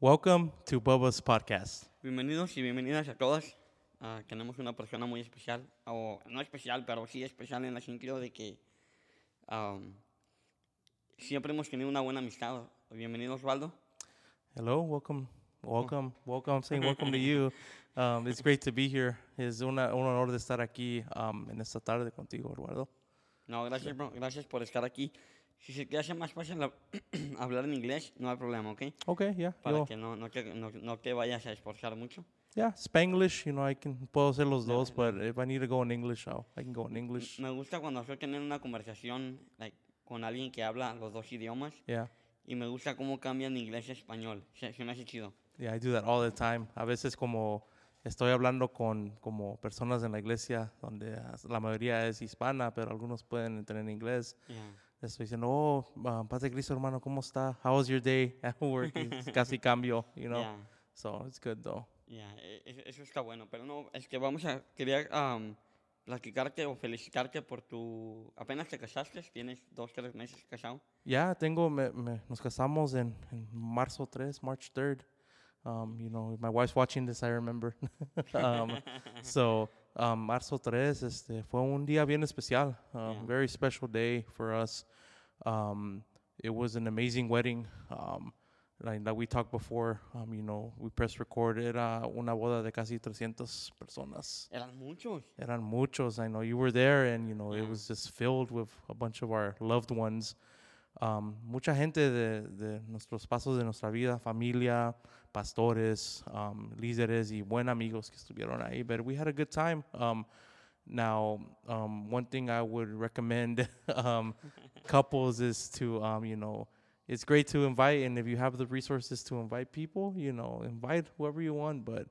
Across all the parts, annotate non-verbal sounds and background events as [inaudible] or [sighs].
Welcome to Bubba's podcast. Bienvenidos y bienvenidas a todas. Ah, tenemos una persona muy especial, o no especial, pero sí especial en el sentido de que am, siempre hemos tenido una buena amistad. Bienvenido Osvaldo. Hello, welcome, welcome, welcome. I'm saying welcome to you. [laughs] Um, it's great to be here. Es una, un honor de estar aquí um, en esta tarde contigo, Eduardo. No, gracias, bro. Gracias por estar aquí. Si se te hace más fácil hab- [clears throat] hablar en inglés, no hay problema, ¿ok? Okay, yeah, Para yo- que no, no, te, no, no te vayas a esforzar mucho. yeah, Spanglish. You know, I can puedo hacer los No, dos, but if I need to go in English, I'll, I can go in English. Me gusta cuando estoy teniendo una conversación like, con alguien que habla los dos idiomas Yeah, y me gusta cómo cambian inglés a español. Se, se me hace chido. yeah, I do that all the time. A veces como estoy hablando con como personas en la iglesia donde as- la mayoría es hispana, pero algunos pueden entender inglés. Yeah. Estoy diciendo, oh, um, Paz de Cristo, hermano, ¿cómo está? How was your day at [laughs] work? [laughs] Casi cambio, you know? Yeah. So it's good though. Ya, e- e- eso está bueno, pero no, es que vamos a, quería am, platicarte o felicitarte por tu, apenas te casaste, tienes dos, tres meses casado. Ya, tengo, me, me- nos casamos en, en marzo 3, March 3rd. Um, you know, my wife's watching this, I remember. [laughs] um, so, um, marzo 3, este, fue un día bien especial. Um, Yeah. Very special day for us. Um, it was an amazing wedding. Um, like, like we talked before, um, you know, we press record. Era una boda de casi 300 personas. Eran muchos. Eran muchos. I know you were there, and you know it was just filled with a bunch of our loved ones. Um, mucha gente de, de nuestros pasos de nuestra vida, familia, pastores, um, líderes y buen amigos que estuvieron ahí. But we had a good time. Um, now, um, one thing I would recommend um, couples is to, um, you know, it's great to invite, and if you have the resources to invite people, you know, invite whoever you want. But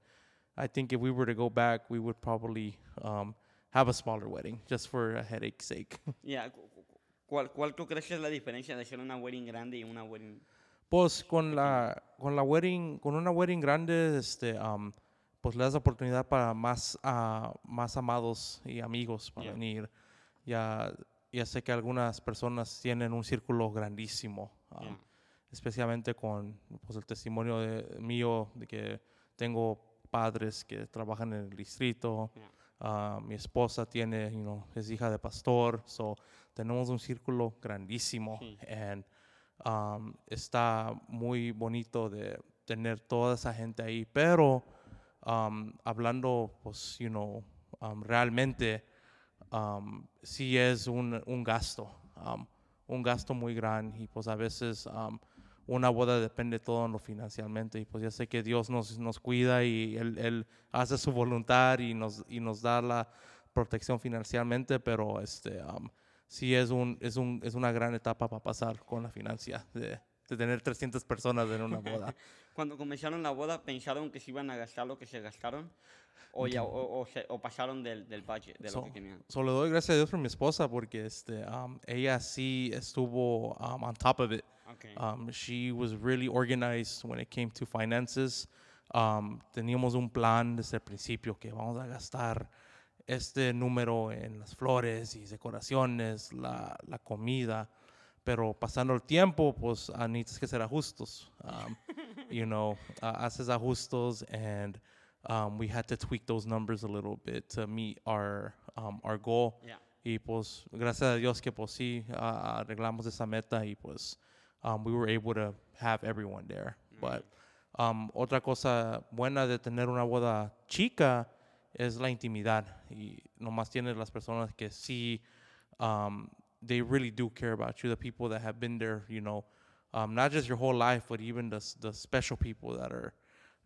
I think if we were to go back, we would probably um, have a smaller wedding just for a headache's sake. Cu- ¿cuál, ¿Cuál tú crees que es la diferencia de ser una wedding grande y una wedding? Pues con la con la wedding con una wedding grande este um, pues le das oportunidad para más ah, más amados y amigos para Yeah. venir. Ya ya sé que algunas personas tienen un círculo grandísimo, um, Yeah. especialmente con pues el testimonio de, mío de que tengo padres que trabajan en el distrito. Yeah. Ah, mi esposa tiene, you know, es hija de pastor, so tenemos un círculo grandísimo Sí. and um, está muy bonito de tener toda esa gente ahí, pero um, hablando, pues, you know, um, realmente sí es un, un gasto, un gasto muy grande y pues a veces una boda depende todo en lo financieramente y pues ya sé que Dios nos, nos cuida y él, él hace su voluntad y nos, y nos da la protección financieramente, pero este, sí es, un, es, un, es una gran etapa para pasar con la financia de, de tener 300 personas en una boda. [laughs] Cuando comenzaron la boda, ¿pensaron que se iban a gastar lo que se gastaron? ¿O, ya, o, o se- o pasaron del, del budget, de So- lo que tenían? Solo doy gracias a Dios por mi esposa porque este, um, ella sí estuvo um, on top of it. Okay. Um, she was really organized when it came to finances. Um, teníamos un plan desde el principio que vamos a gastar este número en las flores y decoraciones, la, la comida. Pero pasando el tiempo, pues ah, necesitas que hacer ajustos. Um, [laughs] you know, ah, haces ajustos and um, we had to tweak those numbers a little bit to meet our, um, our goal. Yeah. Y pues gracias a Dios que pues sí ah, arreglamos esa meta y pues um, we were able to have everyone there. But um, otra cosa buena de tener una boda chica es la intimidad y nomás tienes las personas que sí um, they really do care about you, the people that have been there, you know, um, not just your whole life, but even the, the special people that are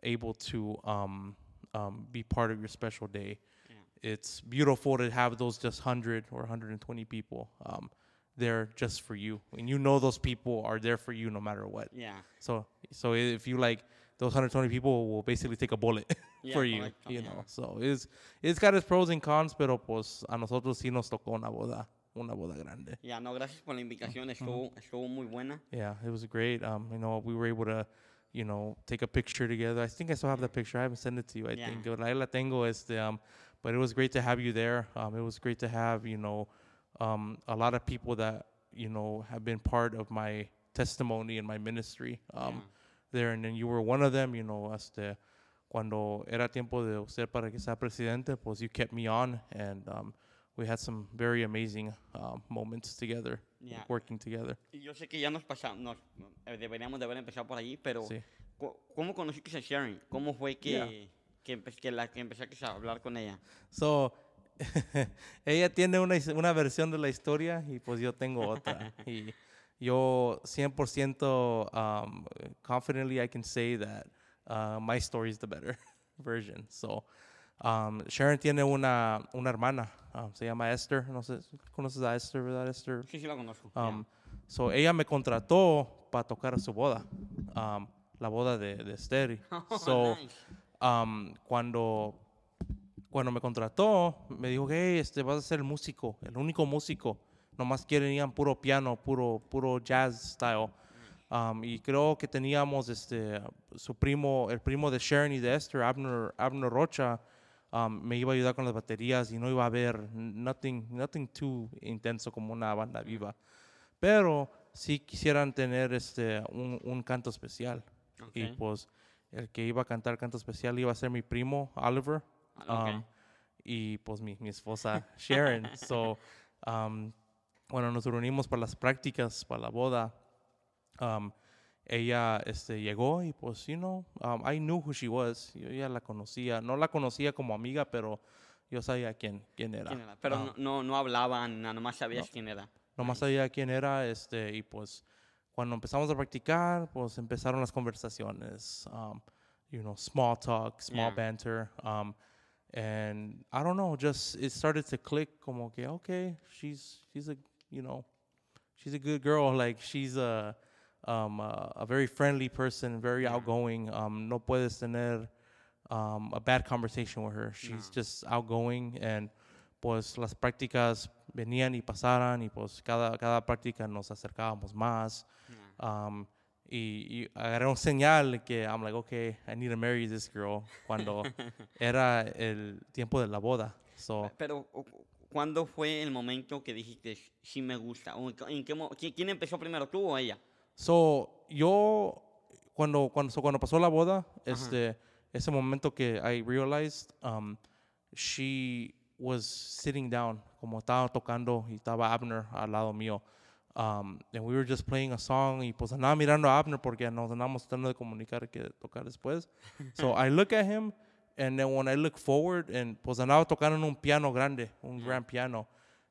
able to um, um, be part of your special day Yeah. it's beautiful to have those just 100 or 120 people um, there just for you and you know those people are there for you no matter what Yeah. so so if you like those 120 people will basically take a bullet [laughs] Yeah, for you correcto, you yeah. know? So it's it's got its pros and cons pero pues a nosotros sí nos tocó una boda una boda grande. Yeah, no, gracias por la invitación, estuvo, estuvo muy buena. yeah it was great. Um you know we were able to you know take a picture together. I think i still have that picture. I haven't sent it to you i Yeah. think. But ahí la tengo este um but it was great to have you there. Um it was great to have you know um a lot of people that you know have been part of my testimony and my ministry. Um there, and then you were one of them, you know, este, cuando era tiempo de usted para que sea presidente, pues you kept me on, and um, we had some very amazing um, moments together, Yeah. working together. Y yo sé que ya nos pasamos, nos, eh, deberíamos de haber empezado por allí, pero Sí. ¿cómo conociste a Sharon? ¿Cómo fue que, Yeah. que, empe- que, la, que empezaste a hablar con ella? So, [laughs] ella tiene una, una versión de la historia y pues yo tengo otra. y yo 100% um, confidently I can say that uh, my story is the better [laughs] version. So, um, Sharon tiene una, una hermana, um, se llama Esther. No sé, ¿conoces a Esther, verdad, Esther? Sí, sí la conozco. Um, so, ella me contrató para tocar su boda, um, la boda de, de Esther. yeah. [laughs] So, Nice. um, cuando, cuando me contrató, me dijo, hey, este, vas a ser el músico, el único músico. Nomás querían puro piano, puro, puro jazz style. Um, y creo que teníamos este, su primo, el primo de Sharon y de Esther, Abner, Abner Rocha, um, me iba a ayudar con las baterías y no iba a haber nothing, nothing too intenso como una banda viva. Pero sí quisieran tener este, un, un canto especial. Y Ok. pues el que iba a cantar canto especial iba a ser mi primo Oliver Ah, um, y pues mi, mi esposa Sharon. [laughs] so, um, bueno, nos reunimos para las prácticas, para la boda. Um, ella este, llegó y pues, you know, um, I knew who she was. Yo ya la conocía. No la conocía como amiga, pero yo sabía quién, quién era. ¿Quién era? Pero Ah. no, no, no hablaban, nada más sabías quién era. Nomás sabía quién era, este, y pues cuando empezamos a practicar, pues empezaron las conversaciones, um, you know, small talk, small Yeah. banter, um, and I don't know, just it started to click, como que okay, she's she's a you know, she's a good girl, like she's a um, a, a very friendly person, very outgoing. Um, no puedes tener um, a bad conversation with her. She's No. just outgoing and pues las prácticas venían y pasaran y pues cada, cada práctica nos acercábamos más. Yeah. Um, y, y agarré un señal que I'm like, okay, I need to marry this girl cuando [laughs] era el tiempo de la boda. So, Pero, ¿cuándo fue el momento que dijiste, sí me gusta? ¿O en qué- en qué mo- ¿Quién quién empezó primero, tú o ella? so yo, cuando, cuando, so cuando pasó la boda, este, ese momento que I realized, um, she was sitting down, como estaba tocando y estaba Abner al lado mío. Um, and we were just playing a song y pues andaba mirando a Abner porque nos andábamos tratando de comunicar que tocar después. so I look at him and then when I look forward and pues andaba tocando en un piano grande, un gran piano.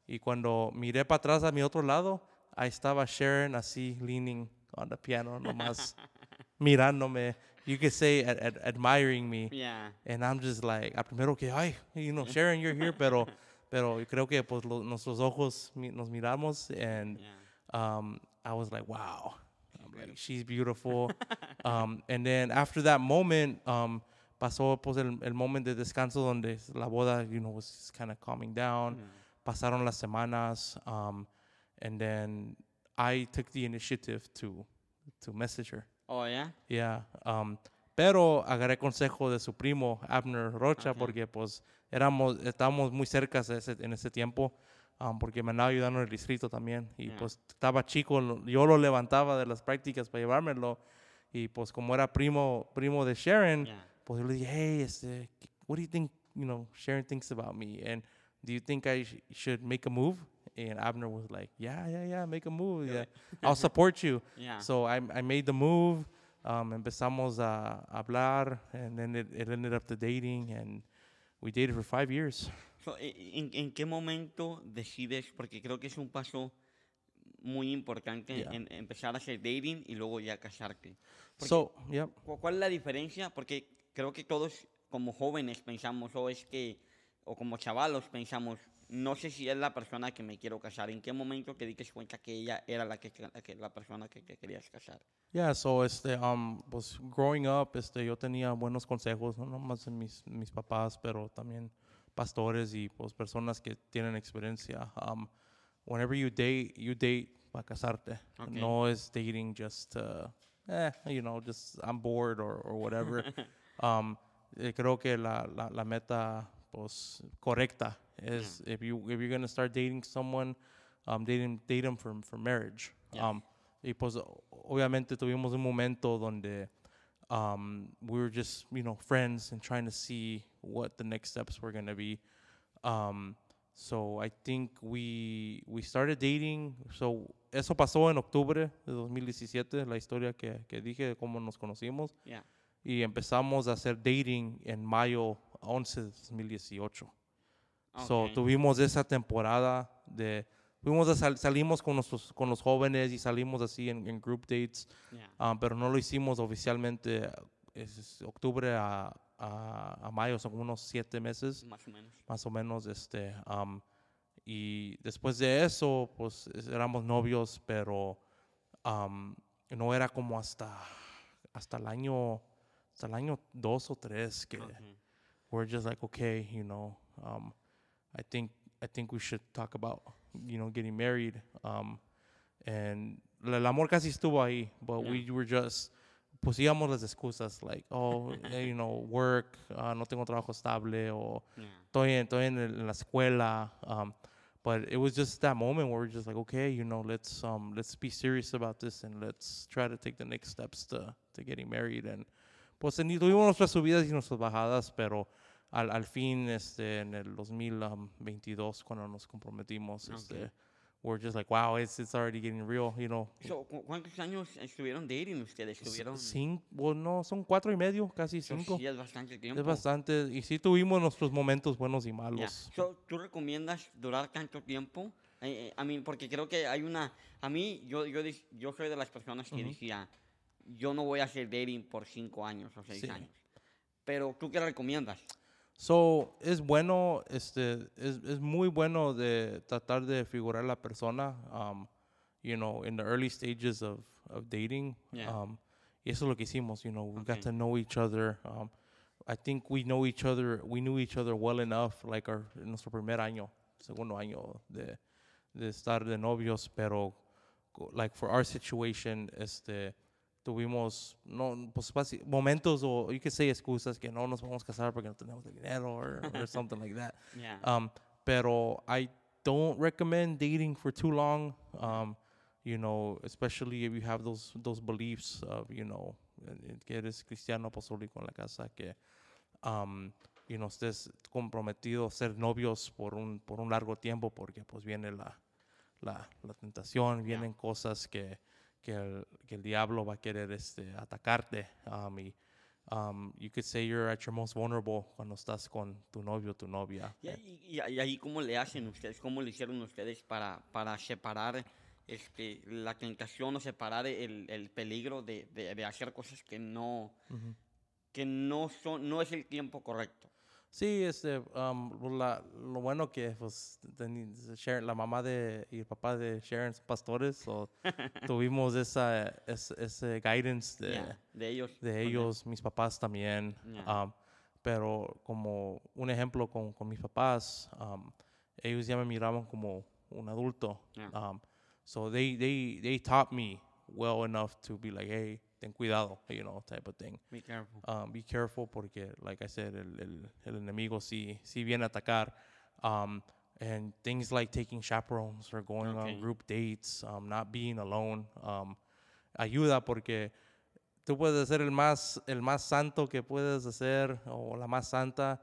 Y cuando miré para atrás a mi otro lado, ahí estaba Sharon así leaning on the piano nomás [laughs] mirándome. You could say ad- ad- admiring me. Yeah. And I'm just like, a primero que, ay, you know, [laughs] Sharon, you're here, pero, pero yo creo que pues lo- nuestros ojos mi- nos miramos and Yeah. um, I was like, wow, I'm like, she's beautiful. [laughs] um, and then after that moment, um, pasó pues el, el moment de descanso donde la boda, you know, was kind of calming down. Pasaron las semanas, um, and then I took the initiative to to message her. Oh, yeah? Yeah. Um, pero agarré consejo de su primo, Abner Rocha, Ok. porque pues éramos, estábamos muy cerca ese- en ese tiempo, um, porque me andaba ayudando en el distrito también. Y Yeah. pues estaba chico, lo- yo lo levantaba de las prácticas para llevármelo. Y pues como era primo, primo de Sharon, Yeah. Pues yo le dije, hey, este, what do you think, you know, Sharon thinks about me? And do you think I sh- should make a move? And Abner was like, yeah, yeah, yeah, make a move. Yeah. [laughs] I'll support you. Yeah. So I, I made the move. Um, empezamos a hablar, and then it, it ended up to dating, and we dated for five years. So, ¿en, en qué momento decides? Porque creo que es un paso muy importante Yeah. en empezar a hacer dating y luego ya casarte. Porque- So, yep. ¿Cu- ¿Cuál es la diferencia? Porque creo que todos como jóvenes pensamos, o es que, o como chavalos pensamos, no sé si es la persona que me quiero casar. ¿En qué momento te diste cuenta que ella era la, que, la, que- la persona que te querías casar? Yeah, so este, um, pues growing up, este, yo tenía buenos consejos, no nomás de mis, mis papás, pero también pastores y pues personas que tienen experiencia. Um, whenever you date, you date para casarte. Okay. No es dating just, uh, eh, you know, just I'm bored or, or whatever. [laughs] um, eh, creo que la, la, la meta pues correcta es if you if you're gonna start dating someone, um, dating date them for for marriage. Yeah. Um, y pues obviamente tuvimos un momento donde um, we were just you know friends and trying to see what the next steps were gonna be. Um, so I think we we started dating. So eso pasó en octubre de 2017, la historia que, que dije de cómo nos conocimos. Yeah. Y empezamos a hacer dating en mayo 11 de 2018. So Okay. tuvimos esa temporada de fuimos a sal- salimos con nuestros con los jóvenes y salimos así en, en group dates, Yeah. um, pero no lo hicimos oficialmente. Es, octubre a, a, a mayo, son unos siete meses Más o menos. más o menos, este, um, y después de eso, pues es- éramos novios, pero um, no era como hasta, hasta el año, hasta el año dos o tres que we're just like, okay, you know, um, I think, I think we should talk about, you know, getting married, um, and el amor casi estuvo ahí, but Yeah. we were just, pusíamos las excusas, like, oh, [laughs] you know, work, uh, no tengo trabajo estable, o Yeah. estoy en, estoy en, el- en la escuela. Um, but it was just that moment where we're just like, okay, you know, let's um, let's be serious about this and let's try to take the next steps to, to getting married. And pues tuvimos nuestras subidas y nuestras bajadas, pero al, al fin, este, en el 2022, cuando nos comprometimos, Okay. este, we're just like, wow, it's, it's already getting real, you know. So, ¿cu- ¿Cuántos años estuvieron dating ustedes? ¿Estuvieron? Cinco, bueno, son cuatro y medio, casi So, cinco. sí, es bastante tiempo. Es bastante, y sí tuvimos nuestros momentos buenos y Yeah. malos. So, ¿Tú recomiendas durar tanto tiempo? Eh, eh, I mean, porque creo que hay una... A mí, yo, yo, yo soy de las personas que Ujú. decía, yo no voy a hacer dating por cinco años o seis Sí. años. Pero, ¿tú qué recomiendas? So, es bueno, este, es, es muy bueno de tratar de figurar la persona, um, you know, in the early stages of, of dating. Yeah. Um, y eso es lo que hicimos, you know, we Okay. got to know each other. Um, I think we know each other, we knew each other well enough, like our, nuestro primer año, segundo año de, de estar de novios, pero, like, for our situation, este, tuvimos no pues momentos o you could say excusas que no nos vamos a casar porque no tenemos el dinero or, or [laughs] something like that. Yeah. um pero I don't recommend dating for too long. Um you know especially if you have those those beliefs of you know eh, que eres cristiano apostólico en la casa que um you know estés comprometido a ser novios por un por un largo tiempo porque pues viene la la, la tentación, vienen cosas que, que, el, que el diablo va a querer este, atacarte. Um, y, um, you could say you're at your most vulnerable cuando estás con tu novio o tu novia. Y, y- y- ahí, ¿cómo le hacen ustedes? ¿Cómo le hicieron ustedes para, para separar este, la tentación o separar el, el peligro de, de- de hacer cosas que no, Ujú. que no, son, no es el tiempo correcto? Sí, este, um, lo la- lo bueno que pues, Sharon- la mamá de, y el papá de Sharon son pastores, so [laughs] tuvimos esa, ese, ese guidance de, Yeah, de ellos. de ellos, mis papás también. Yeah. um, pero como un ejemplo con, con mis papás, um, ellos ya me miraban como un adulto. Yeah. So they, they, they taught me well enough to be like, hey, ten cuidado, you know, type of thing. Be careful. Um, be careful porque, like I said, el, el, el enemigo sí, sí viene a atacar. Um, and things like taking chaperones or going Okay. on group dates, um, not being alone, um, ayuda porque tú puedes ser el más, el más santo que puedes hacer o la más santa,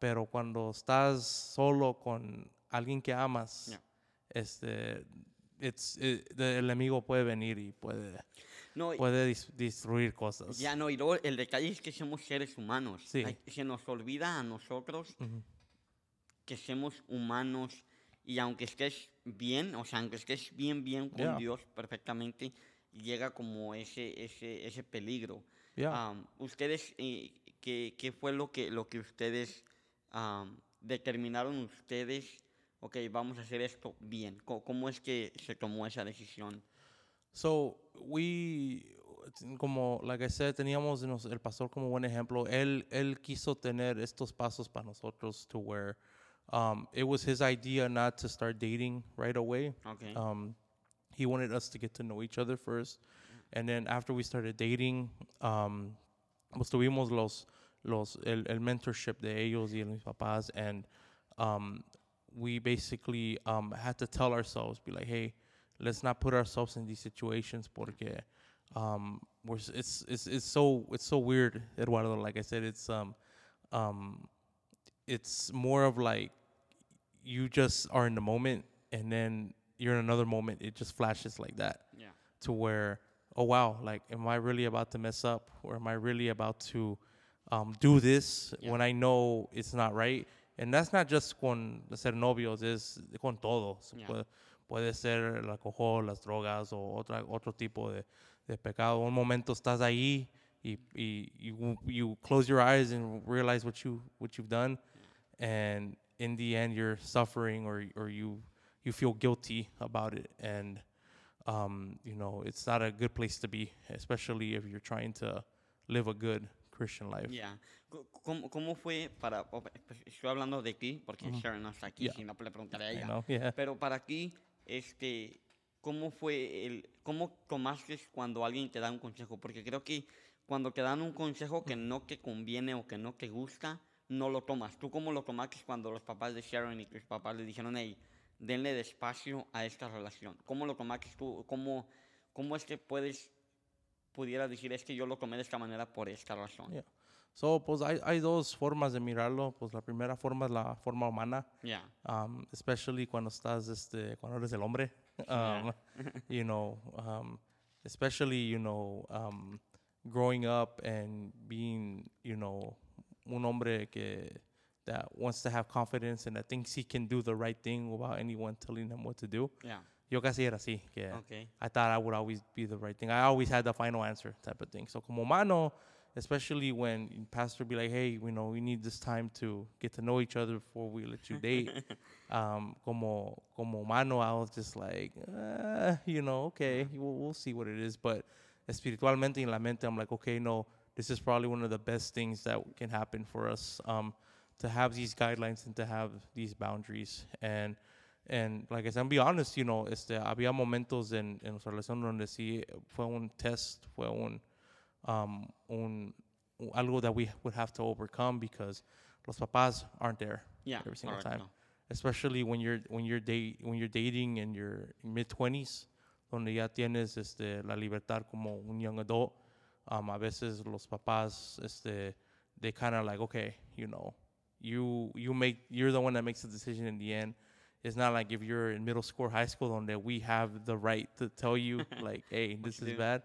pero cuando estás solo con alguien que amas, Yeah. este, it's, it- the- el enemigo puede venir y puede, No, puede dis- destruir cosas. ya no, y luego el detalle es que somos seres humanos. Sí. Hay- se nos olvida a nosotros Ujú. que somos humanos y aunque estés bien, o sea, aunque estés bien, bien con Yeah. Dios perfectamente, llega como ese, ese, ese peligro. Yeah. Am, ustedes, eh, ¿qué, qué fue lo que, lo que ustedes am, determinaron ustedes? Ok, vamos a hacer esto bien. Co- ¿Cómo, es que se tomó esa decisión? So we, como like I said, teníamos nos- el pastor como buen ejemplo. Él, él quiso tener estos pasos para nosotros to where um, it was his idea not to start dating right away. Ok. Um, he wanted us to get to know each other first, and then after we started dating, um, pues tuvimos los los el, el mentorship de ellos y de mis papás, and um, we basically um, had to tell ourselves, be like, hey, let's not put ourselves in these situations porque um, we're, it's it's it's so it's so weird, Eduardo. Like I said, it's um um it's more of like you just are in the moment, and then you're in another moment. It just flashes like that Yeah. to where oh wow like am i really about to mess up or am i really about to um, do this Yeah. when i know it's not right and that's not just con ser novios es con todo Yeah. Puede, ser el alcohol las drogas o otra, otro tipo de, de pecado un momento estás ahí y, y you, you close your eyes and realize what you what you've done and in the end you're suffering or or you you feel guilty about it and um, you know it's not a good place to be especially if you're trying to live a good christian life. Co- ¿Cómo, ¿Cómo fue para.? Estoy hablando de ti, porque Sharon no está aquí, Yeah. si no le preguntaré a ella. know yeah Pero para ti, este, ¿cómo fue el, cómo tomaste cuando alguien te da un consejo? Porque creo que cuando te dan un consejo que no te conviene o que no te gusta, no lo tomas. ¿Tú cómo lo tomaste cuando los papás de Sharon y tus papás le dijeron, hey, denle despacio a esta relación? ¿Cómo lo tomaste tú? ¿Cómo, cómo es que puedes, pudiera decir, es que yo lo tomé de esta manera por esta razón? Yeah. So pues hay, hay dos formas de mirarlo pues la primera forma es la forma humana Ya. um, especially cuando estás este cuando eres el hombre [laughs] um, you know um, especially you know um, growing up and being you know un hombre que that wants to have confidence and that thinks he can do the right thing without anyone telling him what to do Ya. yo casi era así que Ok. I thought I would always be the right thing. I always had the final answer type of thing. So como mano, especially when pastor be like, hey, you know, we need this time to get to know each other before we let you date. [laughs] um, como como mano, I was just like, uh, you know, okay, we'll, we'll see what it is. But espiritualmente en la mente, I'm like, okay, no, this is probably one of the best things that can happen for us. Um, to have these guidelines and to have these boundaries and and like I said, be honest, you know, este, había momentos en, en nuestra relación donde sí fue un test, fue un, um, un, algo that we would have to overcome because los papás aren't there yeah, every single time. correcto. Especially when you're when you're date when you're dating in your mid twenties, donde ya tienes este, la libertad como un young adult. Um, a veces los papás, este, they kind of like, okay, you know, you you make you're the one that makes the decision in the end. It's not like if you're in middle school or high school donde we have the right to tell you [laughs] like, hey, this is do. bad.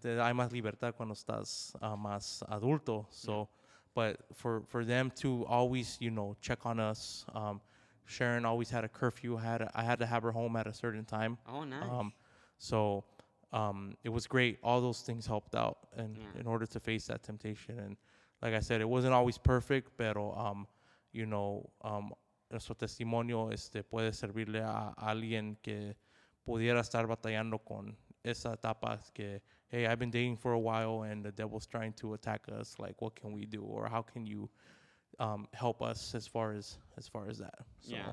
Te- Hay más libertad cuando estás uh, más adulto. So, but for for them to always, you know, check on us. Um, Sharon always had a curfew. Had I had to have her home at a certain time. Oh, nice. Um, so um, it was great. All those things helped out, and Yeah. in order to face that temptation. And like I said, it wasn't always perfect, pero um, you know, um, nuestro testimonio este puede servirle a alguien que pudiera estar batallando con esa etapa que hey, I've been dating for a while and the devil's trying to attack us. Like, what can we do, or how can you um, help us as far as as far as that? So, Ya.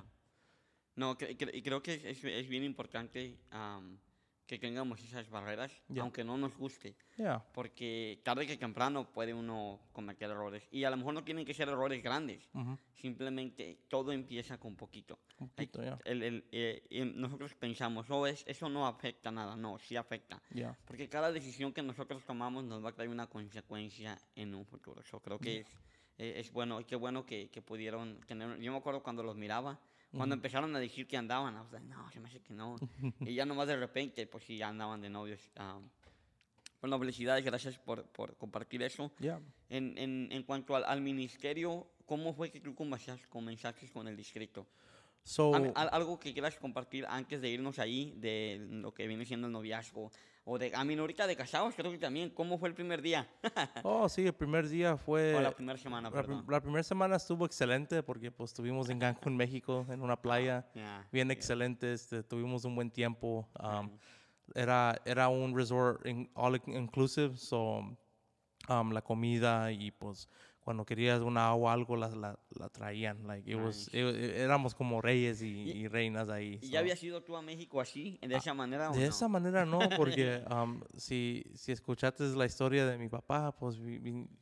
No, cre- cre- creo que es, es- bien importante am, que tengamos esas barreras, Ya. aunque no nos guste, yeah, porque tarde que temprano puede uno cometer errores. Y a lo mejor no tienen que ser errores grandes, Mhm. simplemente todo empieza con poquito. un poquito, yeah, el- el- eh, y nosotros pensamos, oh, es, eso no afecta nada, no, sí afecta. yeah, Porque cada decisión que nosotros tomamos nos va a traer una consecuencia en un futuro. Yo creo que es, eh, es bueno, qué bueno que, que pudieron tener. Yo me acuerdo cuando los miraba, cuando empezaron a decir que andaban, I was like, no, se me hace que no. [laughs] y ya nomás de repente, pues sí, ya andaban de novios. Um, bueno, felicidades, gracias por, por compartir eso. yeah. En, en, en cuanto al, al ministerio, ¿cómo fue que tú comenzaste, con el distrito? So Al- al- algo que quieras compartir antes de irnos ahí, de lo que viene siendo el noviazgo, o de, a mí ahorita de casados, creo que también, ¿cómo fue el primer día? [laughs] Oh, sí, el primer día fue... o la primera semana, la, perdón. la primera semana estuvo excelente porque pues estuvimos en Cancún, México, en una playa Ya, bien excelente, este, tuvimos un buen tiempo. um, era, era un resort in- all in- inclusive, so um, la comida y pues cuando querías una agua algo la, la, la traían. Like, it was, it- it- éramos como reyes y, y reinas ahí. ¿Y so. ya habías ido tú a México así, de esa manera o De no? esa manera no, porque [laughs] um, si, si escuchaste la historia de mi papá, pues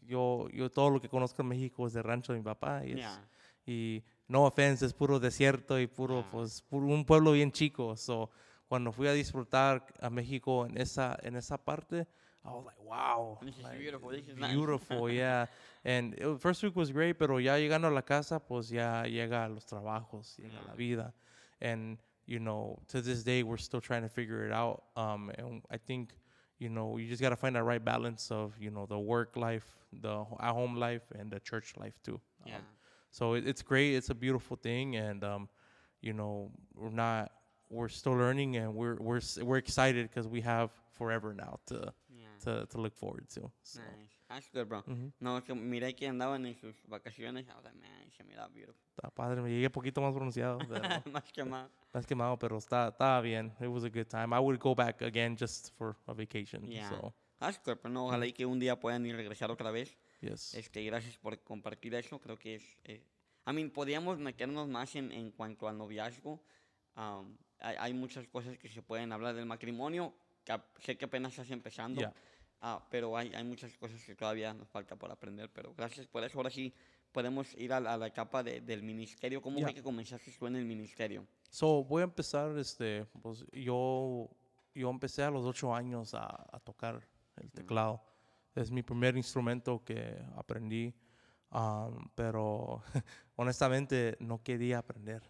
yo, yo todo lo que conozco en México es del rancho de mi papá. Y, es- Ya. y no offense, es puro desierto y puro, Ah. pues, puro- un pueblo bien chico. So, cuando fui a disfrutar a México en esa, en esa parte, I was like, wow. This is like, beautiful, this is nice. beautiful, [laughs] yeah. And it, first week was great, pero ya llegando a la casa, pues ya llega los trabajos, llega la Yeah. vida. And, you know, to this day, we're still trying to figure it out. Um, and I think, you know, you just got to find that right balance of, you know, the work life, the at home life, and the church life too. Um, Yeah. so it, it's great. It's a beautiful thing, and um, you know, we're not. We're still learning, and we're we're we're excited because we have forever now to Yeah. To, to look forward to. So. Nice. That's good, bro. ujú. No, es que miré que andaban en sus vacaciones. I was like, man, se beautiful. Está padre, me llegué poquito más pronunciado, [laughs] pero Más que más. quemado, pero está, está bien. It was a good time. I would go back again just for a vacation. Yeah. So, That's good, pero no, ojalá y que un día puedan ir regresar otra vez. yes. Este, gracias por compartir eso. Creo que es. Eh, I mean, podríamos meternos más en, en cuanto al noviazgo. Um, hay, hay muchas cosas que se pueden hablar del matrimonio. Que sé que apenas estás empezando. Yeah. Ah, pero hay, hay muchas cosas que todavía nos falta por aprender. Pero gracias por eso. Ahora sí podemos ir a, la- a la etapa de- del ministerio. ¿Cómo Yeah. fue que comenzaste tú en el ministerio? So, voy a empezar, este, pues yo, yo empecé a los ocho años a, a tocar el teclado. Es mi primer instrumento que aprendí, um, pero [laughs] honestamente no quería aprender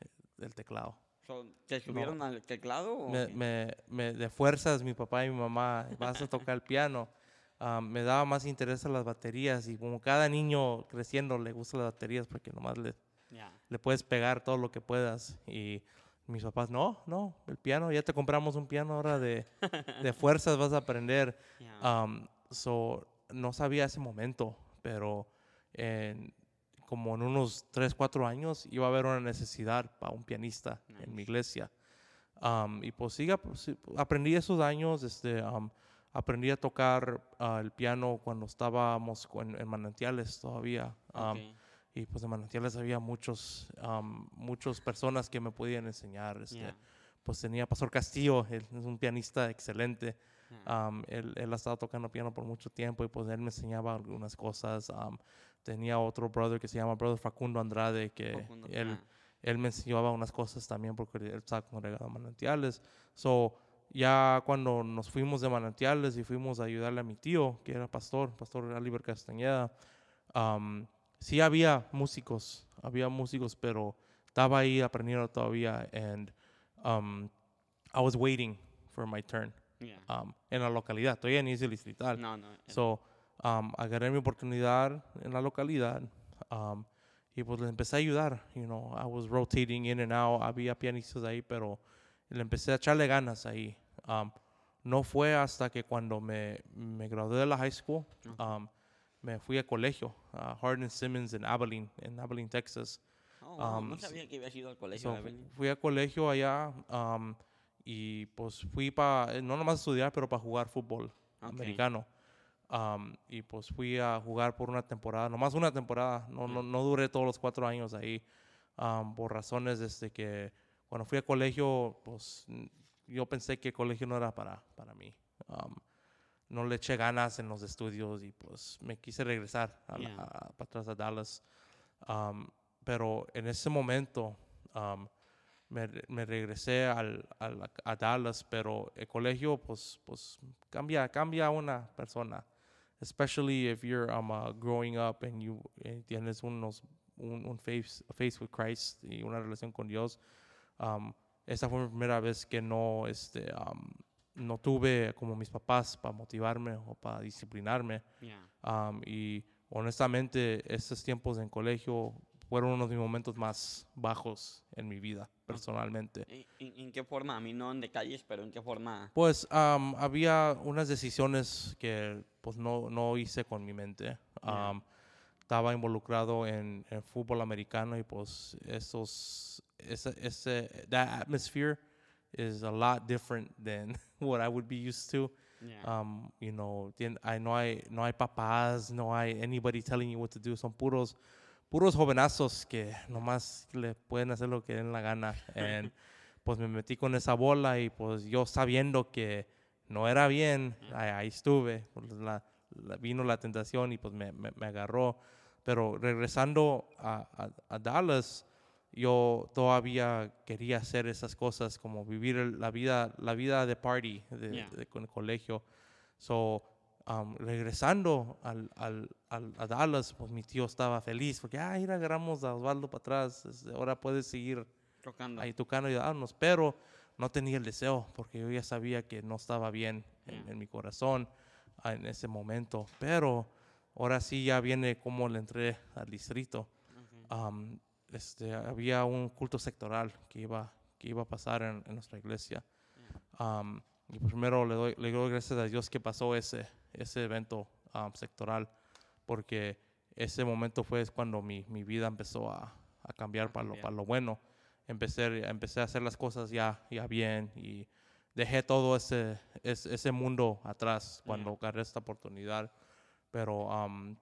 el- el teclado. So, ¿Te subieron al teclado? o Me, me, me- de fuerzas mi papá y mi mamá, vas a tocar el piano. Um, me daba más interés a las baterías y como cada niño creciendo le gusta las baterías porque nomás le, Ya. le puedes pegar todo lo que puedas. Y mis papás, no, no, el piano, ya te compramos un piano ahora de, [laughs] de fuerzas, vas a aprender. ya. Um, so, no sabía ese momento, pero en- como en unos 3, 4 años iba a haber una necesidad para un pianista en mi Nice. iglesia. Um, y pues sí, ap- sí, aprendí esos años, este, um, aprendí a tocar ah, el piano cuando estábamos con- en manantiales todavía. um, Ok. y pues en Manantiales había muchos, um, muchas personas que me podían enseñar. Este, Ya. Pues tenía Pastor Castillo, él es un pianista excelente. Ya. Um, él, él ha estado tocando piano por mucho tiempo y pues él me enseñaba algunas cosas. Tenía otro brother que se llama Brother Facundo Andrade, que Facundo, él, ya. él me enseñaba unas cosas también porque él estaba congregado en Manantiales. So, ya cuando nos fuimos de Manantiales y fuimos a ayudarle a mi tío, que era pastor, Pastor Oliver Castañeda, um, sí había músicos, había músicos, pero estaba ahí aprendiendo todavía and um, I was waiting for my turn Ya. um, en la localidad, estoy en Isla Distrital. No, no. So, um, agarré mi oportunidad en la localidad um, y pues le empecé a ayudar. You know, I was rotating in and out. Había pianistas ahí, pero le empecé a echarle ganas ahí. Um, no fue hasta que cuando me, me gradué de la high school, um, me fui a colegio, a Hardin Simmons en Abilene, en Abilene, Texas. Oh, um, no sabía que había ido al colegio. So, fui a colegio allá um, y pues fui para, no nomás estudiar, pero para jugar fútbol Ok. americano. Um, y pues fui a jugar por una temporada, nomás una temporada, no, no, no duré todos los cuatro años ahí, um, por razones desde que cuando fui a colegio, pues yo pensé que el colegio no era para, para mí. Um, no le eché ganas en los estudios y pues me quise regresar a Yeah. a- para atrás a Dallas. Pero en ese momento me, me regresé al, al- a Dallas, pero el colegio pues, pues cambia, cambia a una persona. Especially if you're um, uh, growing up and you eh, tienes unos, un, un face, face with Christ y una relación con Dios. Um, esa fue mi primera vez que no, este, um, no tuve como mis papás para motivarme o para disciplinarme. Ya. Um, y honestamente, estos tiempos en colegio fueron uno de mis momentos más bajos en mi vida, personalmente. ¿En, en- qué forma? A mí no en detalles, pero en qué forma. Pues um, había unas decisiones que pues no, no hice con mi mente. Um, estaba involucrado en, en fútbol americano y pues esos, ese, ese, that atmosphere is a lot different than [laughs] what I would be used to. Ya. Um, you know, I, no, hay, no hay papás, no hay anybody telling you what to do. Son puros, puros jovenazos que nomás le pueden hacer lo que den la gana. [laughs] And, pues me metí con esa bola y pues yo sabiendo que no era bien, ahí, ahí estuve. Pues, la- la- vino la tentación y pues me, me- me agarró. Pero regresando a, a- a Dallas, yo todavía quería hacer esas cosas como vivir la vida la vida de party de, Yeah. de- con el colegio So, um, regresando al, al, al- a Dallas, pues mi tío estaba feliz porque, ah, mira, agarramos a Osvaldo para atrás, ahora puedes seguir Tocando. ahí tocando y darnos, pero no tenía el deseo porque yo ya sabía que no estaba bien en, mi corazón ah, en ese momento, pero ahora sí ya viene como le entré al distrito. Este, había un culto sectoral que iba, que iba a pasar en, en nuestra iglesia. Y pues primero le doy, le doy gracias a Dios que pasó ese, ese evento am, sectoral, porque ese momento fue cuando mi, mi vida empezó a, a cambiar para lo, para lo bueno. Empecé, empecé a hacer las cosas ya, ya bien y dejé todo ese, ese, ese mundo atrás cuando agarré esta oportunidad. Pero am,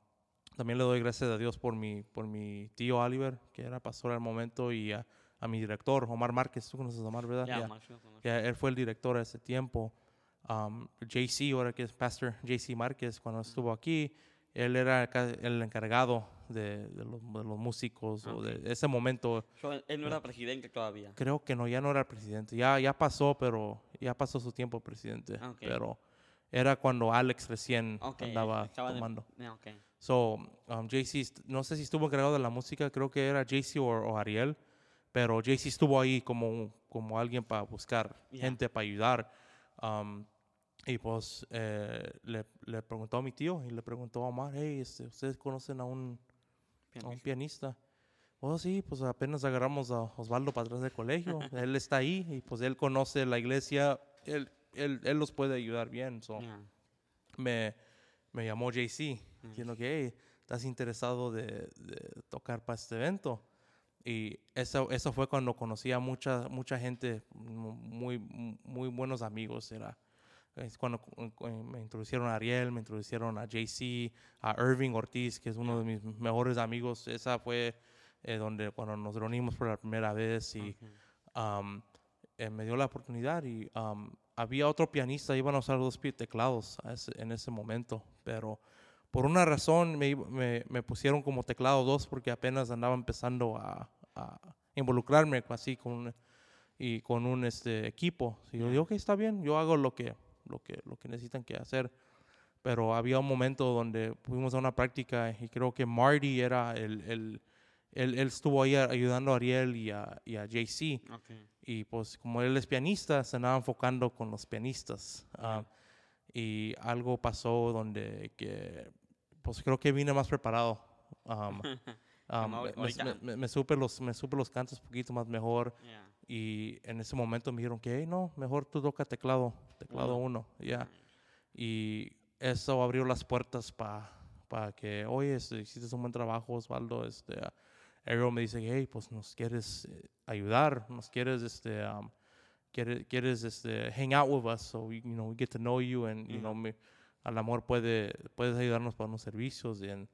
también le doy gracias a Dios por mi, por mi tío Oliver, que era pastor al momento, y a, a mi director, Omar Márquez. Tú conoces a Omar, ¿verdad? Max, lo conozco. Ya, él fue el director a ese tiempo. Um, JC, ahora que es Pastor JC Márquez, cuando estuvo aquí, él era el encargado de, de los, de los músicos o de ese momento. So, él- no era presidente todavía. Creo que no, ya no era presidente. Ya, ya pasó, pero ya pasó su tiempo presidente. Ah, ok. Pero era cuando Alex recién Ok, andaba de- tomando. ya, ok. So, um, JC, no sé si estuvo encargado de la música, creo que era JC o, o Ariel, pero JC estuvo ahí como, como alguien para buscar Ya. gente para ayudar. Um, y pues eh, le, le preguntó a mi tío y le preguntó a Omar, hey, este, ¿ustedes conocen a un, a un pianista? Oh, sí, pues apenas agarramos a Osvaldo para atrás del colegio. [laughs] él está ahí y pues él conoce la iglesia, él, él, él los puede ayudar bien. So Ya. me, me llamó JC, diciendo que hey, estás interesado de, de tocar para este evento. Y eso, eso fue cuando conocí a mucha, mucha gente, mu- muy, muy buenos amigos. Era, es cuando cu- cu- me introducieron a Ariel, me introducieron a JC, a Irving Ortiz, que es uno de mis mejores amigos. Esa fue eh, donde cuando nos reunimos por la primera vez y um, eh, me dio la oportunidad y um, había otro pianista, iban a usar dos teclados ese- en ese momento, pero por una razón me, me, me pusieron como teclado dos porque apenas andaba empezando a, a involucrarme así con y con un este equipo. Y yo digo, ok, está bien, yo hago lo que, lo que, lo que necesitan que hacer. Pero había un momento donde fuimos a una práctica y creo que Marty era el, el él, él estuvo ahí ayudando a Ariel y a, y a JC. Ok. Y pues como él es pianista, se andaba enfocando con los pianistas. Ah, y algo pasó donde que, pues creo que vine más preparado. Um, [laughs] um, me, me- me- supe los, me supe los cantos un poquito más mejor. Ya. Y en ese momento me dijeron que, "Hey, no, mejor tú toca teclado, teclado uno, ya. Y eso abrió las puertas para que, oye, este, hiciste un buen trabajo, Osvaldo. Este, ah, Ariel me dice, hey, pues nos quieres eh, ayudar, nos quieres, este, um, quieres, quieres este, hang out with us, so we, you know, we get to know you, and, you know, me, al amor puede, puedes ayudarnos para unos servicios. And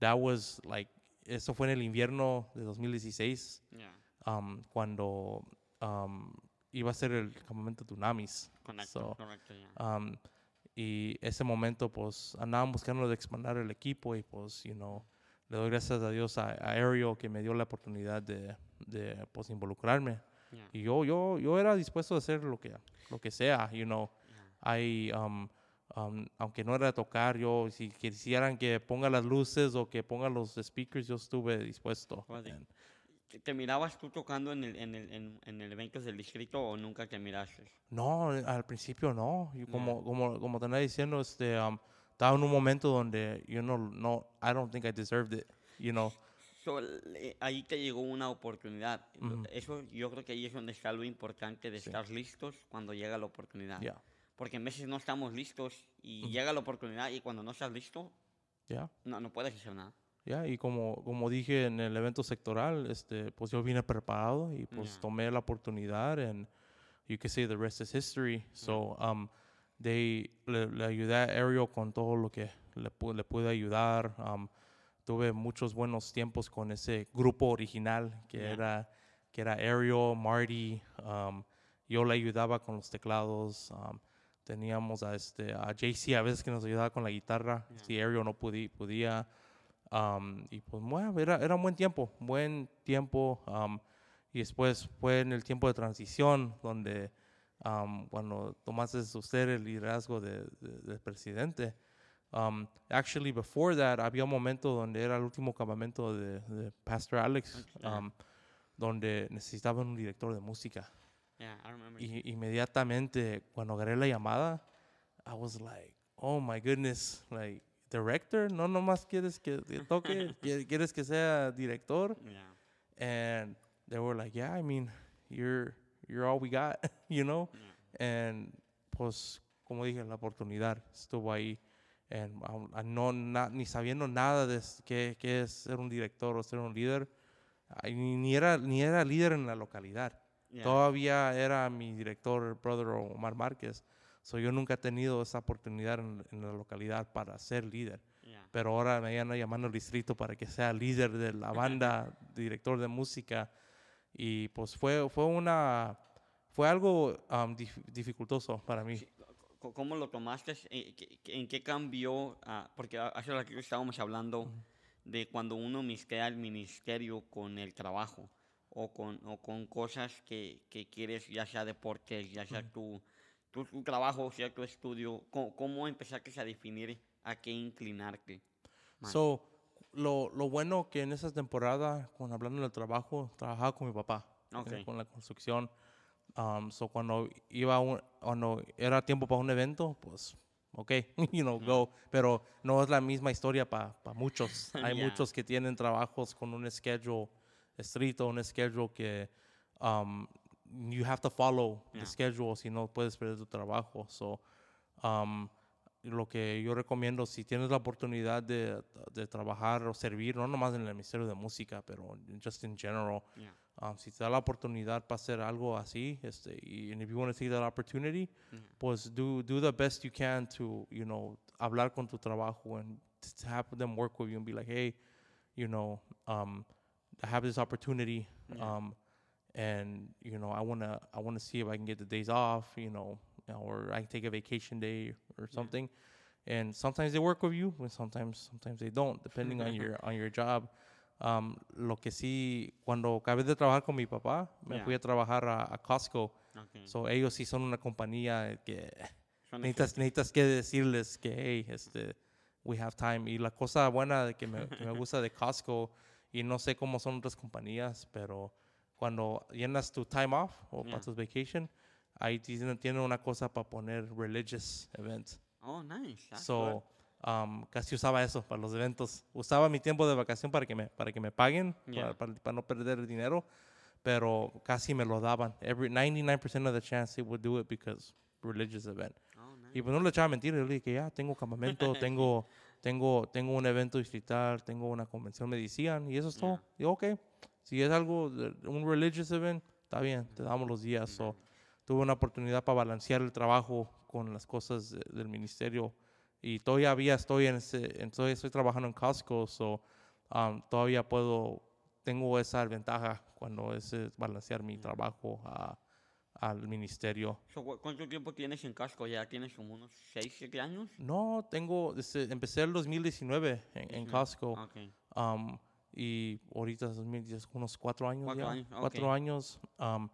that was, like, eso fue en el invierno de 2016 Ya. um, cuando um, iba a ser el campamento Tunamis. Correcto, So, correcto, ya. um, y ese momento, pues, andaban buscando de expandir el equipo y, pues, you know, le doy gracias a Dios a, a Ariel que me dio la oportunidad de, de pues, involucrarme. Ya. Y yo, yo, yo era dispuesto a hacer lo que, lo que sea, you know. Hay, um, um, aunque no era tocar, yo, si quisieran que ponga las luces o que ponga los speakers, yo estuve dispuesto. Vale. And- ¿Te- ¿Te mirabas tú tocando en el, en el, en, en el eventos del distrito o nunca te miraste? No, al principio no. Yo como, como, como te andaba diciendo, este, um, estaba en un momento donde yo no, no, I don't think I deserved it, you know. So, ahí te llegó una oportunidad. Lo- Eso yo creo que ahí es donde está lo importante de estar listos cuando llega la oportunidad. Yeah, Porque en veces no estamos listos y llega la oportunidad y cuando no estás listo, yeah, no, no puedes hacer nada. yeah. Y como, como dije en el evento sectoral, este, pues yo vine preparado y pues Ya. tomé la oportunidad and you could say the rest is history. So, um, they, le, le ayudé a Ariel con todo lo que le, le pude ayudar. Um, tuve muchos buenos tiempos con ese grupo original que Ya. era que era Ariel, Marty. um, yo le ayudaba con los teclados. um, teníamos a este a JC a veces que nos ayudaba con la guitarra. Ya. Si Ariel no pudi- podía. um, y pues bueno, era, era un buen tiempo, buen tiempo. um, y después fue en el tiempo de transición donde um, cuando tomaste usted el liderazgo de, de- del presidente. Um, actually, before that, había un momento donde era el último campamento de, de Pastor Alex, Yeah. um, donde necesitaban un director de música. Yeah, I remember. Y inmediatamente, cuando agarré la llamada, I was like, oh my goodness, like, director, no nomás quieres que toque, [laughs] ¿Qui- quieres que sea director. Yeah. And they were like, yeah, I mean, you're, you're all we got, [laughs] you know? Yeah. And pues, como dije, la oportunidad estuvo ahí. And, um, a no, na- ni sabiendo nada de qué, qué es ser un director o ser un líder, ni, ni era, ni era líder en la localidad. Yeah. Todavía era mi director, brother Omar Márquez. So yo nunca he tenido esa oportunidad en, en la localidad para ser líder. Yeah. Pero ahora me andan llamando al distrito para que sea líder de la banda, [laughs] director de música. Y pues fue, fue una, fue algo um, dif- dificultoso para mí. ¿Cómo lo tomaste? Eh, qué- ¿En qué cambió? ah, porque hace rato estábamos hablando de cuando uno mezcla el ministerio con el trabajo o con, o con cosas que, que quieres, ya sea deportes, ya sea tu, tu, tu trabajo, sea tu estudio. ¿Cómo, cómo empezaste a definir a qué inclinarte? más? So, lo, lo bueno que en esa temporada, cuando hablando del trabajo, trabajaba con mi papá, eh, Ok. con la construcción. Um, so cuando iba un- cuando era tiempo para un evento, pues, ok, [laughs] you know, go. Pero no es la misma historia para muchos. [laughs] Hay Yeah. muchos que tienen trabajos con un schedule estricto, un schedule que um, you have to follow Yeah. the schedule, si no puedes perder tu trabajo. So, um, lo que yo recomiendo, si tienes la oportunidad de, de trabajar o servir, no nomás en el Ministerio de Música, pero just in general, Yeah. um, si te da la oportunidad para hacer algo así, este, y and if you want to take that opportunity, Yeah. pues do, do the best you can to, you know, hablar con tu trabajo and to have them work with you and be like, hey, you know, um, I have this opportunity, Yeah. um, and you know, I wanna, I wanna see if I can get the days off, you know, or I can take a vacation day or something. And sometimes they work with you, and sometimes, sometimes they don't, depending on [laughs] your, on your job. Um, lo que sí, cuando acabé de trabajar con mi papá, me Yeah. fui a trabajar a, a Costco. Okay. So ellos sí son una compañía que [laughs] necesitas, necesitas que decirles que, hey, este, we have time. Y la cosa buena de que me, que me [laughs] gusta de Costco, y no sé cómo son otras compañías, pero cuando llenas tu time off o Yeah. para tu vacation, ahí tienen, tienen una cosa para poner religious events. Oh, nice. That's So, um, casi usaba eso para los eventos. Usaba mi tiempo de vacación para que me, para que me paguen, Yeah. para, para- para no perder el dinero, pero casi me lo daban. Every 99% of the chance they would do it because religious event. Oh, nice. Y pues no le echaba mentira, le dije que ya tengo campamento, [laughs] tengo, tengo, tengo un evento distrital, tengo una convención, me decían, y eso es todo. Y ok, si es algo, un religious event, está bien, te damos los días. So, tuve una oportunidad para balancear el trabajo con las cosas de- del ministerio. Y todavía estoy en ese, estoy trabajando en Costco, so, um, todavía puedo, tengo esa ventaja cuando es balancear mi trabajo a- al ministerio. So, ¿cu- ¿Cuánto tiempo tienes en casco? ¿Ya tienes como unos 6, 7 años? No, tengo, desde- empecé el 2019 en, en Ujú. Costco. Ok. um, y ahorita es 2010, unos cuatro años Cuatro ya. años, Cuatro ok. años. Um,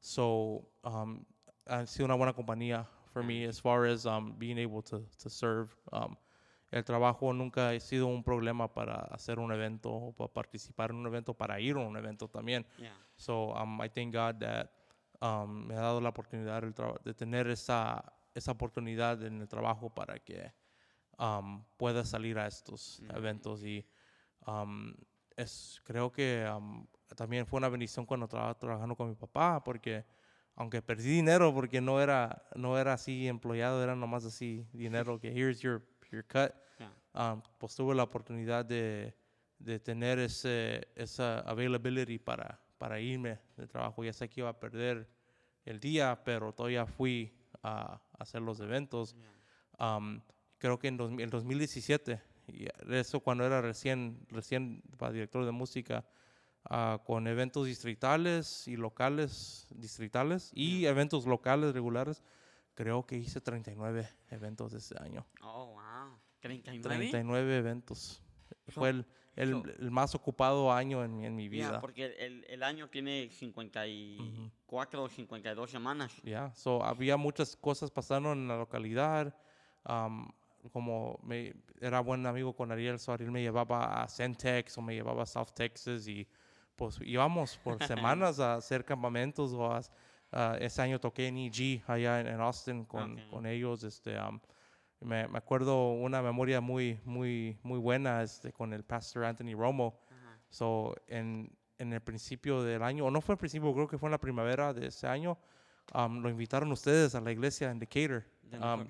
so, um, ha sido una buena compañía for me as far as um, being able to, to serve. Um, el trabajo nunca ha sido un problema para hacer un evento o para participar en un evento, para ir a un evento también. Yeah. So um, I thank God that um, me ha dado la oportunidad de tener esa, esa oportunidad en el trabajo para que um, pueda salir a estos eventos y es, creo que también fue una bendición cuando estaba trabajando con mi papá porque aunque perdí dinero porque no era, no era así empleado, era nomás así dinero que here's your, your cut Yeah. um, pues tuve la oportunidad de, de tener ese, esa availability para, para irme de trabajo. Ya sé que iba a perder el día, pero todavía fui a, hacer los eventos. Um, creo que en dos- el 2017, y eso cuando era recién, recién para director de música, ah, con eventos distritales y locales, distritales y eventos locales regulares, creo que hice 39 eventos este año. Oh, wow. 39. 39 eventos. Fue el, el, so- el más ocupado año en mi, en mi Yeah, vida. porque el, el año tiene 50 y... Ujú. 54 o 52 semanas. Yeah, so había muchas cosas pasando en la localidad. um, como me, era buen amigo con Ariel, so Ariel me llevaba a Centex o me llevaba a South Texas y pues íbamos por [laughs] semanas a hacer campamentos o a- a- ese año toqué en EG allá en, en Austin con, Ok. con ellos. Este, um, me, me acuerdo una memoria muy, muy, muy buena este, con el pastor Anthony Romo. Ajá. So, en, en el principio del año, o no fue el principio, creo que fue en la primavera de ese año, um, lo invitaron ustedes a la iglesia en Decatur. De Um,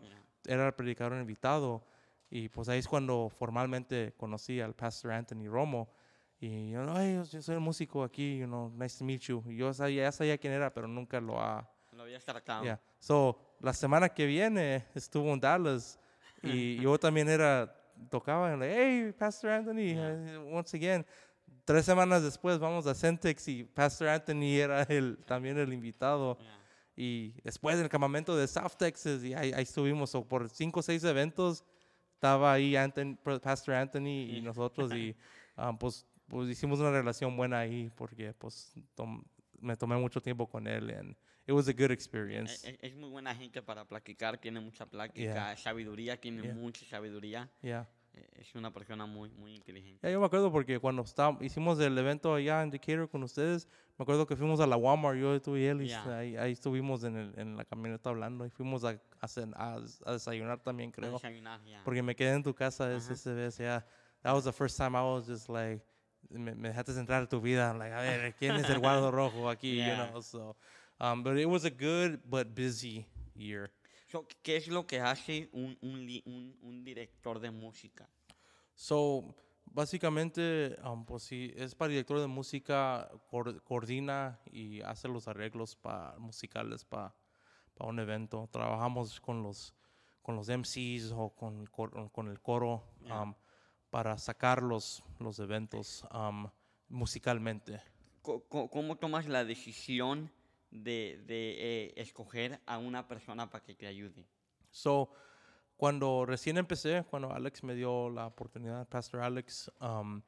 era el predicador invitado y pues ahí es cuando formalmente conocí al pastor Anthony Romo y yo, "Ay, yo soy el músico aquí, you know, nice to meet you. Y yo sabía, ya sabía quién era, pero nunca lo ha... Lo había tratado. Yeah. So, la semana que viene estuvo en Dallas y yo también era, tocaba, like, hey, Pastor Anthony, Yeah. uh, once again. Tres semanas después vamos a Centex y Pastor Anthony era el, también el invitado. Ya. Y después del campamento de South Texas, y ahí, ahí estuvimos, so, por cinco o seis eventos, estaba ahí Anthony, Pastor Anthony y [laughs] nosotros, y um, pues, pues hicimos una relación buena ahí, porque pues tom- me tomé mucho tiempo con él, it was a good E- experience. e- Es, muy buena gente para platicar, tiene mucha plática, Yeah. sabiduría, tiene Yeah. mucha sabiduría. Yeah. Eh, Es una persona muy, muy inteligente. Ya, yo me acuerdo porque cuando estábamos, hicimos el evento allá en Decatur con ustedes, me acuerdo que fuimos a la Walmart, yo, tú y él, y Yeah. ahí, ahí estuvimos en, el- en la camioneta hablando, y fuimos a, a, a- a desayunar también, A creo. desayunar, ya. Porque me quedé en tu casa ese, ese vez, yeah. That was the first time I was just like, me, me dejaste entrar a tu vida. Like, a ver, ¿quién es el guardo [laughs] rojo aquí? Yeah. You know, so. Um, but it was a good but busy year. So, ¿Qué es lo que hace un, un, un, un director de música? So, básicamente, um, pues sí, es para director de música, coor- coordina y hace los arreglos pa, musicales para un evento. Trabajamos con los, con los MCs o con, el cor- con el coro Yeah. um, para sacar los, los eventos um, musicalmente. ¿Cómo tomas la decisión de, de, eh, escoger a una persona para que te ayude? So, cuando recién empecé, cuando Alex me dio la oportunidad, Pastor Alex, um,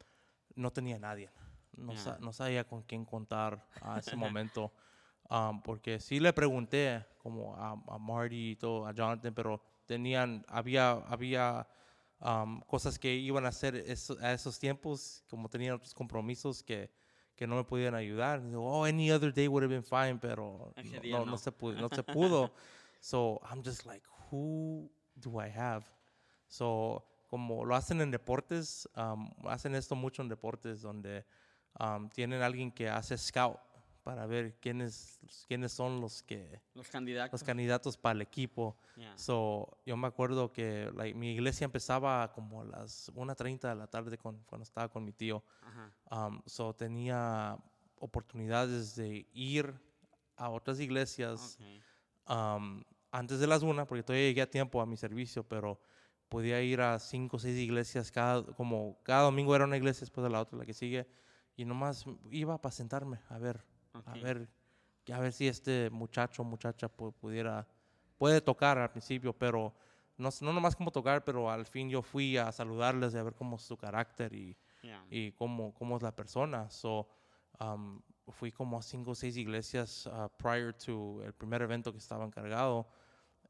no tenía nadie. No, Ya. sa- no sabía con quién contar a ese momento. [laughs] um, porque sí le pregunté, como a, a Marty y todo, a Jonathan, pero tenían, había, había um, cosas que iban a hacer eso- a esos tiempos, como tenían otros compromisos que, que no me podían ayudar. Digo, oh, any other day would have been fine, pero no- no no. se pudo. No se pudo. So I'm just like, who do I have? So, como lo hacen en deportes, um, hacen esto mucho en deportes donde um, tienen alguien que hace scout para ver quiénes, quiénes son los que Los candidatos. los candidatos para el equipo. Ya. So, yo me acuerdo que like, mi iglesia empezaba como a las 1.30 de la tarde con- cuando estaba con mi tío. Ajá. Um, so, tenía oportunidades de ir a otras iglesias Ok. um, antes de las una, porque todavía llegué a tiempo a mi servicio, pero podía ir a cinco o seis iglesias, cada, como cada domingo era una iglesia después de la otra, la que sigue, y nomás iba para sentarme a ver, a Ok. ver, a ver si este muchacho o muchacha pu- pudiera, puede tocar al principio, pero no, no nomás como tocar, pero al fin yo fui a saludarles y a ver cómo es su carácter y, Ya. y cómo, cómo es la persona. So, um, fui como a cinco o seis iglesias uh, prior to el primer evento que estaba encargado.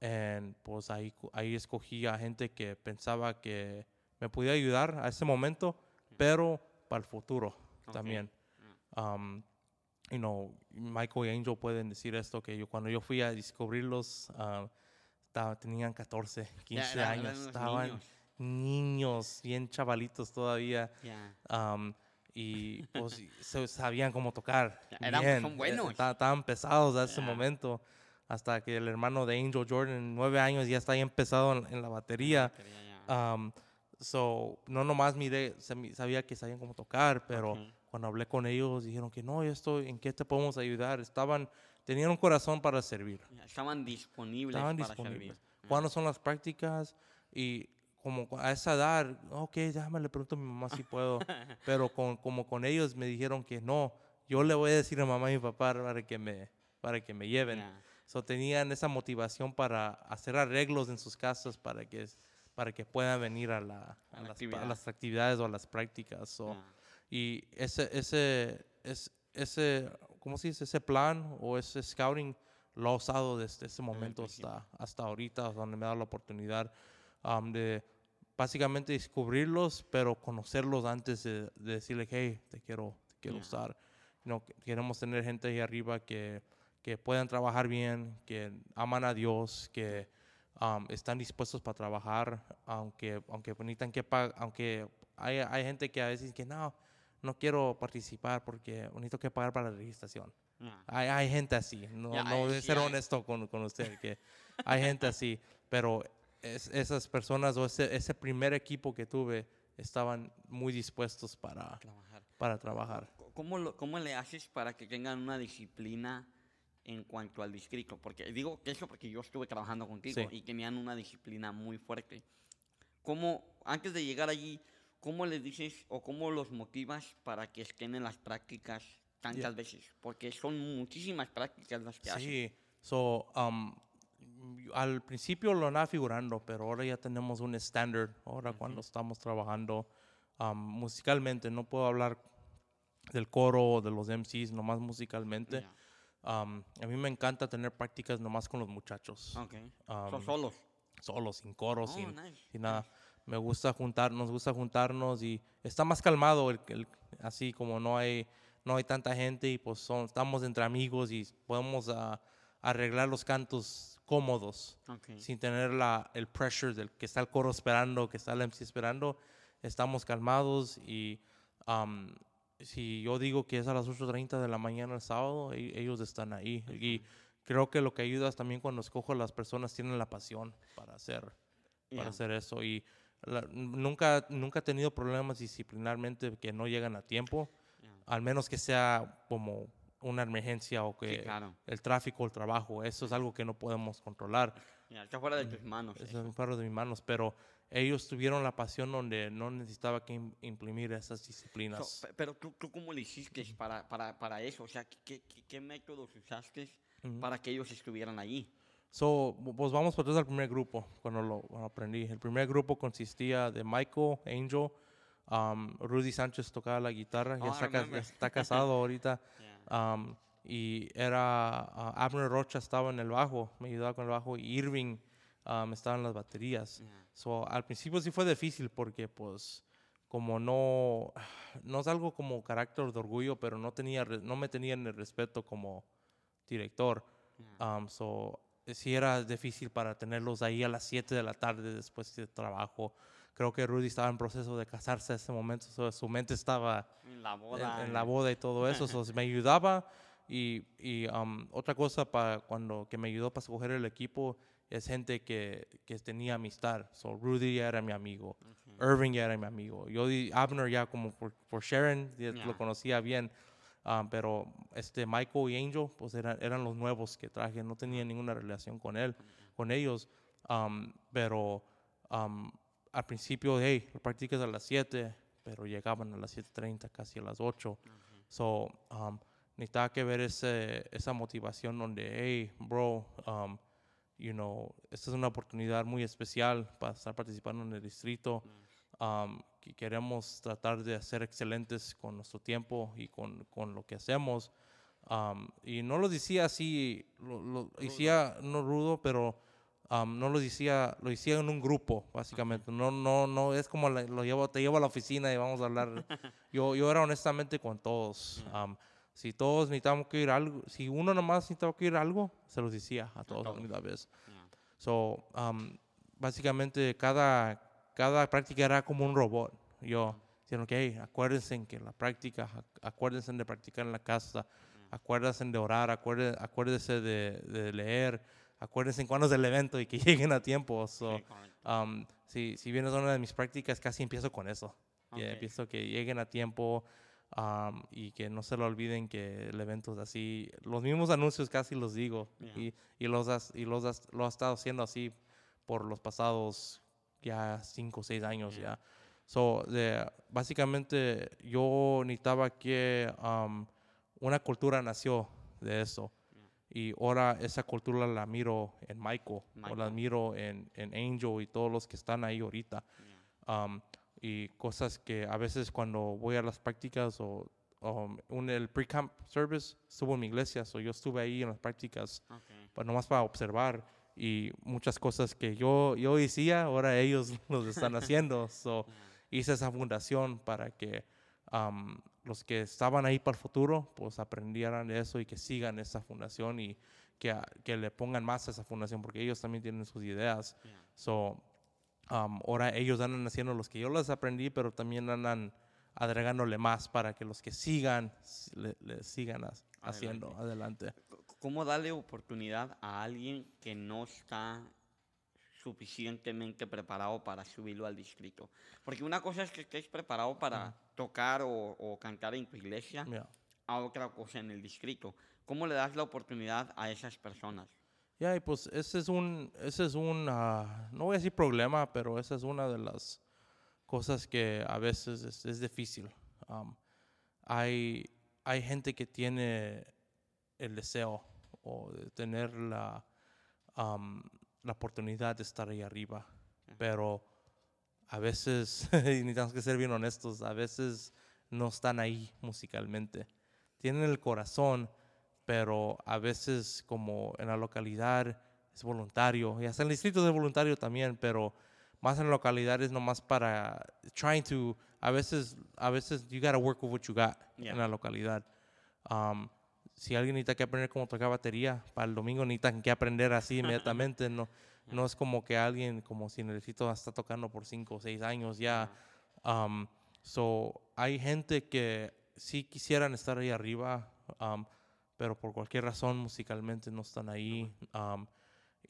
And pues ahí, ahí escogí a gente que pensaba que me podía ayudar a ese momento, pero para el futuro Ok. también. Um, you know, Michael y Angel pueden decir esto, que yo cuando yo fui a descubrirlos, uh, estaba- tenían 14, 15 eran- años, estaban niños. niños, bien chavalitos todavía. Ya. um, y pues sabían cómo tocar. Eran- bien, buenos. esta- Estaban pesados a ese Ya. momento. Hasta que el hermano de Angel Jordan, nueve años, ya está ahí empezado en, en la batería. Batería, ya. Um, so, no nomás miré, sabía que sabían cómo tocar, pero Ok. Cuando hablé con ellos dijeron que no, yo estoy, ¿en qué te podemos ayudar? Estaban, tenían un corazón para servir. Estaban disponibles Estaban para disponibles. servir. ¿Cuándo son las prácticas? Y como a esa edad, ok, déjame le pregunto a mi mamá si [laughs] puedo. Pero con, como con ellos me dijeron que no, yo le voy a decir a mamá y papá para que me, para que me lleven. Ya. So, tenían esa motivación para hacer arreglos en sus casas para que, para que puedan venir a, la, a A la las, a las actividades o a las prácticas. So, Ya. Y ese, ese, es, ese ¿cómo se dice? Ese plan o ese scouting lo he usado desde ese momento hasta, hasta ahorita, donde me da la oportunidad um, de básicamente descubrirlos, pero conocerlos antes de, de decirle, hey, te quiero, te quiero Ya. usar. You know, que- queremos tener gente ahí arriba que, que puedan trabajar bien, que aman a Dios, que um, están dispuestos para trabajar, aunque, aunque necesitan que pagar, aunque hay, hay gente que a veces que no, no quiero participar porque necesito que pagar para la registración. Hay, hay gente así, no, Ya, no voy a ser honesto con, con usted, que hay gente así, pero es- esas personas o ese, ese primer equipo que tuve estaban muy dispuestos para, Trabajar. para trabajar. ¿Cómo, lo- ¿Cómo le haces para que tengan una disciplina en cuanto al distrito? Porque digo que eso porque yo estuve trabajando contigo Sí. y tenían una disciplina muy fuerte. ¿Cómo, antes de llegar allí, cómo les dices o cómo los motivas para que estén en las prácticas tantas veces? Porque son muchísimas prácticas las que hacen. Sí, so, um, al principio lo andaba figurando, pero ahora ya tenemos un estándar, ahora cuando estamos trabajando um, musicalmente, no puedo hablar del coro o de los MCs, nomás musicalmente. Ya. Um, a mí me encanta tener prácticas nomás con los muchachos, Ok. Um, son solos. solos, sin coro, Oh, sin, nice, sin nada. Me gusta juntar, nos gusta juntarnos y está más calmado, el, el- así como no hay, no hay tanta gente y pues son, estamos entre amigos y podemos arreglar los cantos cómodos sin tener la, el pressure del que está el coro esperando, que está el MC esperando. Estamos calmados y um, si yo digo que es a las 8.30 de la mañana el sábado, e- ellos están ahí. Y creo que lo que ayuda es también cuando escojo las personas tienen la pasión para hacer, para hacer eso. Y la- nunca, nunca he tenido problemas disciplinarmente que no llegan a tiempo, Ya. al menos que sea como una emergencia o que Sí, claro. el tráfico, el trabajo, eso es algo que no podemos controlar. Ya, está fuera de tus manos. Es paro de mis manos, pero ellos tuvieron la pasión donde no necesitaba que im- imprimir esas So, disciplinas. pe- pero tú, tú cómo le hiciste para, para, para eso, o sea, ¿qué, qué, qué métodos usaste para que ellos estuvieran allí? So, pues vamos por atrás al primer grupo, cuando lo cuando aprendí. El primer grupo consistía de Michael, Angel, um, Rudy Sánchez tocaba la guitarra, ya Oh, I está, ya está [laughs] casado ahorita. Yeah. Um, y era ah, Abner Rocha estaba en el bajo, me ayudaba con el bajo, y Irving um, estaba en las baterías. Yeah. So, al principio sí fue difícil porque pues como no, [sighs] no es algo como carácter de orgullo, pero no, tenía, no me tenían el respeto como director. Yeah. Um, so, sí era difícil para tenerlos ahí a las 7 de la tarde después de trabajo. Creo que Rudy estaba en proceso de casarse en ese momento, so, su mente estaba En la en, boda. en la boda y todo eso, so, me ayudaba. Y, y, um, otra cosa para cuando que me ayudó para escoger el equipo es gente que, que tenía amistad. So, Rudy ya era mi amigo, Irving ya era mi amigo. Yo Abner ya como por, por Sharon, ya Ya. lo conocía bien. Um, pero este Michael y Angel pues eran, eran los nuevos que traje, no tenía ninguna relación con él, con ellos. Um, pero um, al principio, hey, practicas a las 7, pero llegaban a las 7.30, casi a las 8. So, um, necesitaba que ver ese, esa motivación donde, hey, bro, um, you know, esta es una oportunidad muy especial para estar participando en el distrito. Um, que queremos tratar de ser excelentes con nuestro tiempo y con, con lo que hacemos. Um, y no lo decía así, lo, lo decía no rudo, pero um, no lo decía, lo decía en un grupo, básicamente. No, no, no es como la- lo llevo, te llevo a la oficina y vamos a hablar. [laughs] yo, yo era honestamente con todos. Um, si todos necesitamos que ir algo, si uno nomás necesitaba que ir algo, se los decía a todos a la todos. misma vez. Yeah. So, um, básicamente cada, cada práctica era como un robot. Yo, dijeron que, hey, acuérdense en que la práctica, ac- acuérdense de practicar en la casa, acuérdense de orar, acuérdense, acuérdense de, de leer, acuérdense cuándo es el evento y que [laughs] lleguen a tiempo. So, um, si, si vienes a una de mis prácticas, casi empiezo con eso. Que Ok. empiezo que lleguen a tiempo um, y que no se lo olviden que el evento es así. Los mismos anuncios casi los digo Yeah. y, y los has, y los has- lo ha estado haciendo así por los pasados ya cinco o seis años Yeah. ya. So, de- básicamente yo necesitaba que um, una cultura nació de eso. Y ahora esa cultura la miro en Michael, o la Michael. miro en, en Angel y todos los que están ahí ahorita. Yeah. Um, y cosas que a veces cuando voy a las prácticas o um, un, el pre-camp service estuvo en mi iglesia, so yo estuve ahí en las prácticas, Okay. pues nomás para observar y muchas cosas que yo, yo hacía, ahora ellos [laughs] los están haciendo. So, hice esa fundación para que um, los que estaban ahí para el futuro, pues aprendieran de eso y que sigan esa fundación y que, a- que le pongan más a esa fundación, porque ellos también tienen sus ideas. Yeah. So, um, ahora ellos andan haciendo los que yo les aprendí, pero también andan agregándole más para que los que sigan, le, le sigan as- haciendo adelante. ¿Cómo darle oportunidad a alguien que no está suficientemente preparado para subirlo al distrito? Porque una cosa es que estés preparado para tocar o, o cantar en tu iglesia, Yeah. a otra cosa en el distrito. ¿Cómo le das la oportunidad a esas personas? Ya, y pues ese es un, ese es un, ah, no voy a decir problema, pero esa es una de las cosas que a veces es, es difícil. Um, hay, hay gente que tiene el deseo o de tener la, um, la oportunidad de estar ahí arriba, pero a veces, [laughs] y necesitamos que ser bien honestos, a veces no están ahí musicalmente. Tienen el corazón, pero a veces como en la localidad es voluntario, y hasta en el distrito es voluntario también, pero más en la localidad es nomás para trying to, a veces, a veces you gotta work with what you got Yeah. en la localidad. Um, si alguien necesita que aprender cómo tocar batería, para el domingo necesitan que aprender así inmediatamente, no, no es como que alguien, como si necesito está tocando por cinco o seis años ya. Um, so, hay gente que sí quisieran estar ahí arriba, um, pero por cualquier razón musicalmente no están ahí. um,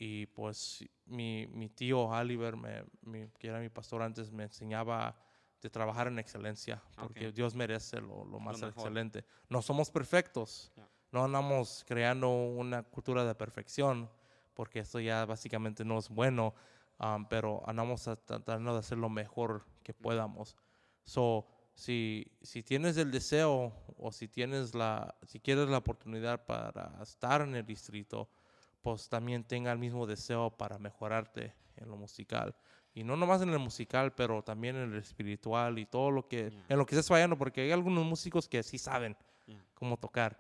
y pues mi, mi tío Oliver, me, mi- que era mi pastor antes, me enseñaba de trabajar en excelencia, porque Ok. Dios merece lo, lo más mejor. excelente. No somos perfectos, Ya. No andamos creando una cultura de perfección, porque esto ya básicamente no es bueno, um, pero andamos a- tratando de hacer lo mejor que podamos. So, si, si tienes el deseo o si tienes la, si quieres la oportunidad para estar en el distrito, pues también tenga el mismo deseo para mejorarte en lo musical. Y no nomás en el musical, pero también en el espiritual y todo lo que, Yeah. en lo que estés fallando, porque hay algunos músicos que sí saben Yeah. cómo tocar,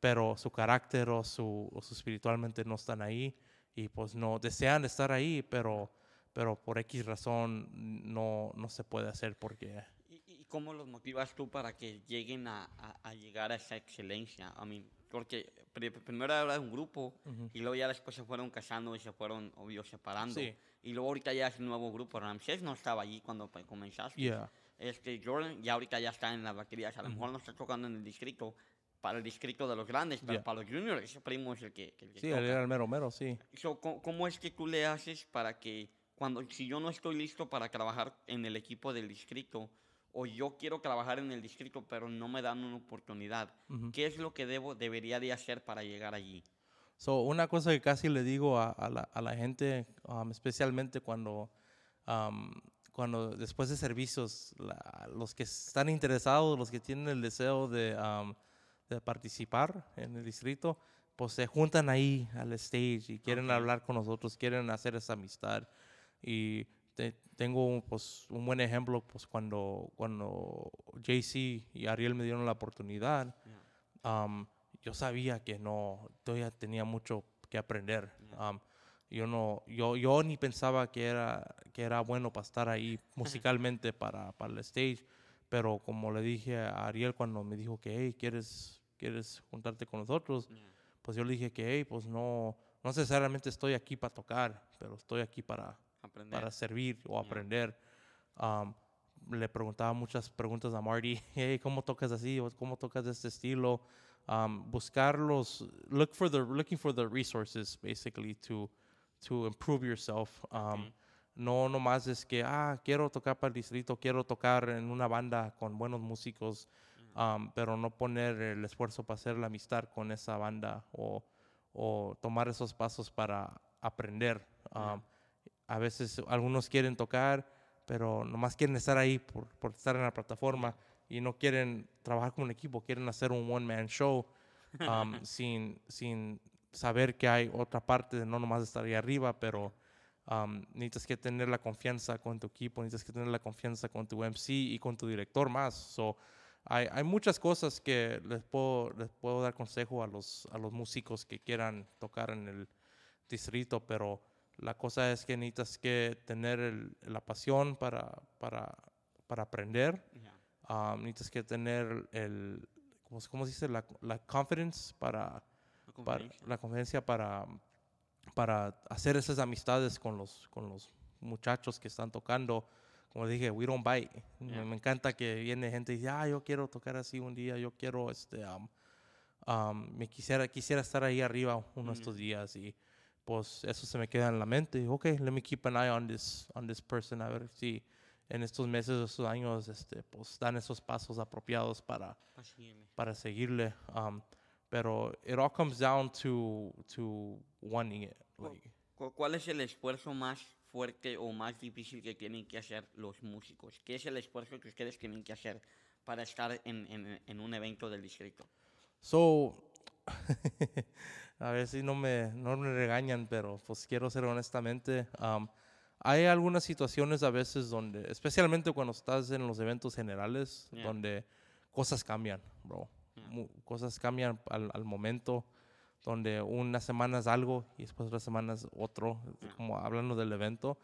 pero su carácter o su, o su espiritualmente no están ahí y pues no desean estar ahí, pero, pero por X razón no, no se puede hacer porque ¿Y, y cómo los motivas tú para que lleguen a, a- a llegar a esa excelencia? I mean, porque pri- primero era un grupo y luego ya después se fueron casando y se fueron, obvio, separando. Sí. Y luego ahorita ya es un nuevo grupo. Ramsés no estaba allí cuando comenzaste. Yeah. Este, Jordan ya ahorita ya está en las baterías. A lo mejor no está tocando en el distrito, para el distrito de los grandes, pero Yeah. para los juniors, ese primo es el que, el que Sí, él era el mero mero, sí. So, ¿cómo, es que tú le haces para que cuando si yo no estoy listo para trabajar en el equipo del distrito o yo quiero trabajar en el distrito pero no me dan una oportunidad, qué es lo que debo debería de hacer para llegar allí? So, una cosa que casi le digo a, a la, a la gente, um, especialmente cuando, um, cuando después de servicios, la- los que están interesados, los que tienen el deseo de, um, de participar en el distrito, pues se juntan ahí al stage y quieren hablar con nosotros, quieren hacer esa amistad. Y te- tengo un, pues, un buen ejemplo pues, cuando, cuando JC y Ariel me dieron la oportunidad um, yo sabía que no, todavía tenía mucho que aprender. Um, yo no, yo, yo ni pensaba que era, que era bueno para estar ahí [laughs] musicalmente para, para el stage, pero como le dije a Ariel cuando me dijo que, hey, ¿quieres, quieres juntarte con nosotros? Pues yo le dije que, hey, pues no, no necesariamente estoy aquí para tocar, pero estoy aquí para, Aprender. para servir o aprender. Um, le preguntaba muchas preguntas a Marty, [laughs] hey, ¿cómo tocas así? ¿Cómo tocas de este estilo? Um, buscar los, look for the, looking for the resources, basically, to, to improve yourself. Um, No nomás es que, ah, quiero tocar para el distrito, quiero tocar en una banda con buenos músicos, um, pero no poner el esfuerzo para hacer la amistad con esa banda o, o tomar esos pasos para aprender. Um, a veces algunos quieren tocar, pero nomás quieren estar ahí por, por estar en la plataforma y no quieren trabajar como un equipo, quieren hacer un one-man show [laughs] um, sin, sin saber que hay otra parte de no nomás estar ahí arriba, pero um, necesitas que tener la confianza con tu equipo, necesitas que tener la confianza con tu MC y con tu director más. So, hay, hay muchas cosas que les puedo, les puedo dar consejo a los, a los músicos que quieran tocar en el distrito, pero la cosa es que necesitas que tener el- la pasión para, para, para aprender. Yeah. Um, necesitas que tener el, ¿cómo, se- cómo se dice? La, la confidence para, La para conferencia. la conferencia para, para hacer esas amistades con los, con los muchachos que están tocando. Como dije, we don't bite. Me- Yeah. Me, encanta que viene gente y dice, ah, yo quiero tocar así un día, yo quiero, este, um, um, me quisiera, quisiera estar ahí arriba uno de Mm. estos días y pues eso se me queda en la mente. Ok, let me keep an eye on this, on this person, a ver si en estos meses, estos años, este, pues dan esos pasos apropiados para, para seguirle. Um, pero it all comes down to, to wanting it. Like, cu- ¿Cuál es el esfuerzo más fuerte o más difícil que tienen que hacer los músicos? ¿Qué es el esfuerzo que ustedes tienen que hacer para estar en, en- en un evento del distrito? So, [laughs] a ver si no me, no me regañan, pero pues quiero ser honestamente. um, hay algunas situaciones a veces donde, especialmente cuando estás en los eventos generales, Yeah. donde cosas cambian, bro. Yeah. Cosas cambian al, al momento, donde una semana es algo y después otra semana es otro, como hablando del evento.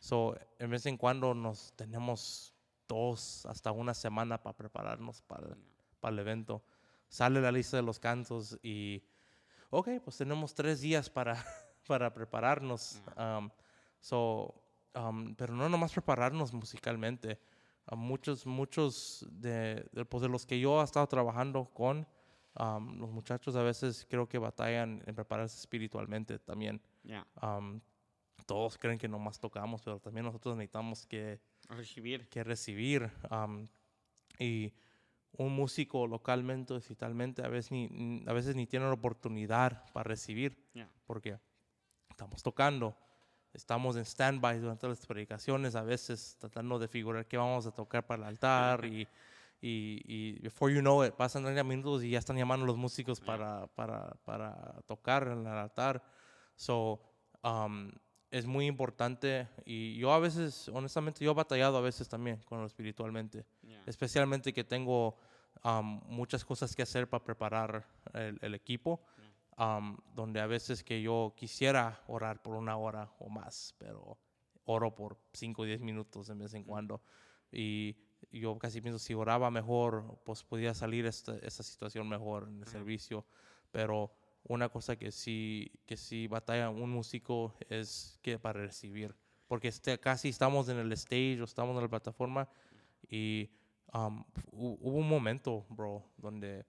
So, en vez en cuando nos tenemos dos hasta una semana para prepararnos para, Yeah. para el evento. Sale la lista de los cantos y, ok, pues tenemos tres días para, [laughs] para prepararnos. Um, so, um, pero no nomás prepararnos musicalmente. A muchos, muchos de, de, pues, de los que yo he estado trabajando con, um, los muchachos a veces creo que batallan en prepararse espiritualmente también. Ya, Um, todos creen que nomás tocamos, pero también nosotros necesitamos que recibir. que recibir. am, y un músico localmente o digitalmente a veces ni, a veces ni tiene la oportunidad para recibir Ya, porque estamos tocando, estamos en stand-by durante las predicaciones, a veces tratando de figurar qué vamos a tocar para el altar y, y, y before you know it, pasan 30 minutos y ya están llamando a los músicos para, para, para tocar en el altar. So, um, es muy importante y yo a veces, honestamente, yo he batallado a veces también con lo espiritualmente, ya, especialmente que tengo um, muchas cosas que hacer para preparar el, el equipo, um, donde a veces que yo quisiera orar por una hora o más, pero oro por 5 o 10 minutos de vez en cuando. Y yo casi pienso, si oraba mejor, pues podía salir esta, esta situación mejor en el servicio. Pero una cosa que sí, que sí batalla un músico es que para recibir. Porque este, casi estamos en el stage o estamos en la plataforma y um, hu- hubo un momento, bro, donde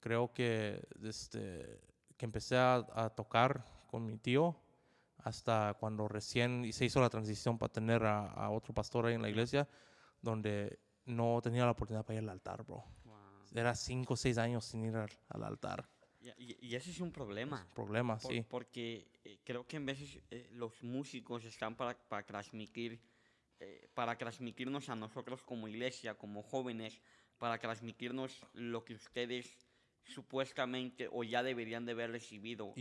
creo que, este, que empecé a, a tocar con mi tío hasta cuando recién se hizo la transición para tener a, a otro pastor ahí en la iglesia, donde no tenía la oportunidad para ir al altar, bro. Wow. Era cinco o seis años sin ir al, al altar. Y, y- ese es un problema. Problema, por- sí. Porque eh, creo que en veces eh, los músicos están para, para transmitir, eh, para transmitirnos a nosotros como iglesia, como jóvenes, para transmitirnos lo que ustedes supuestamente o ya deberían de haber recibido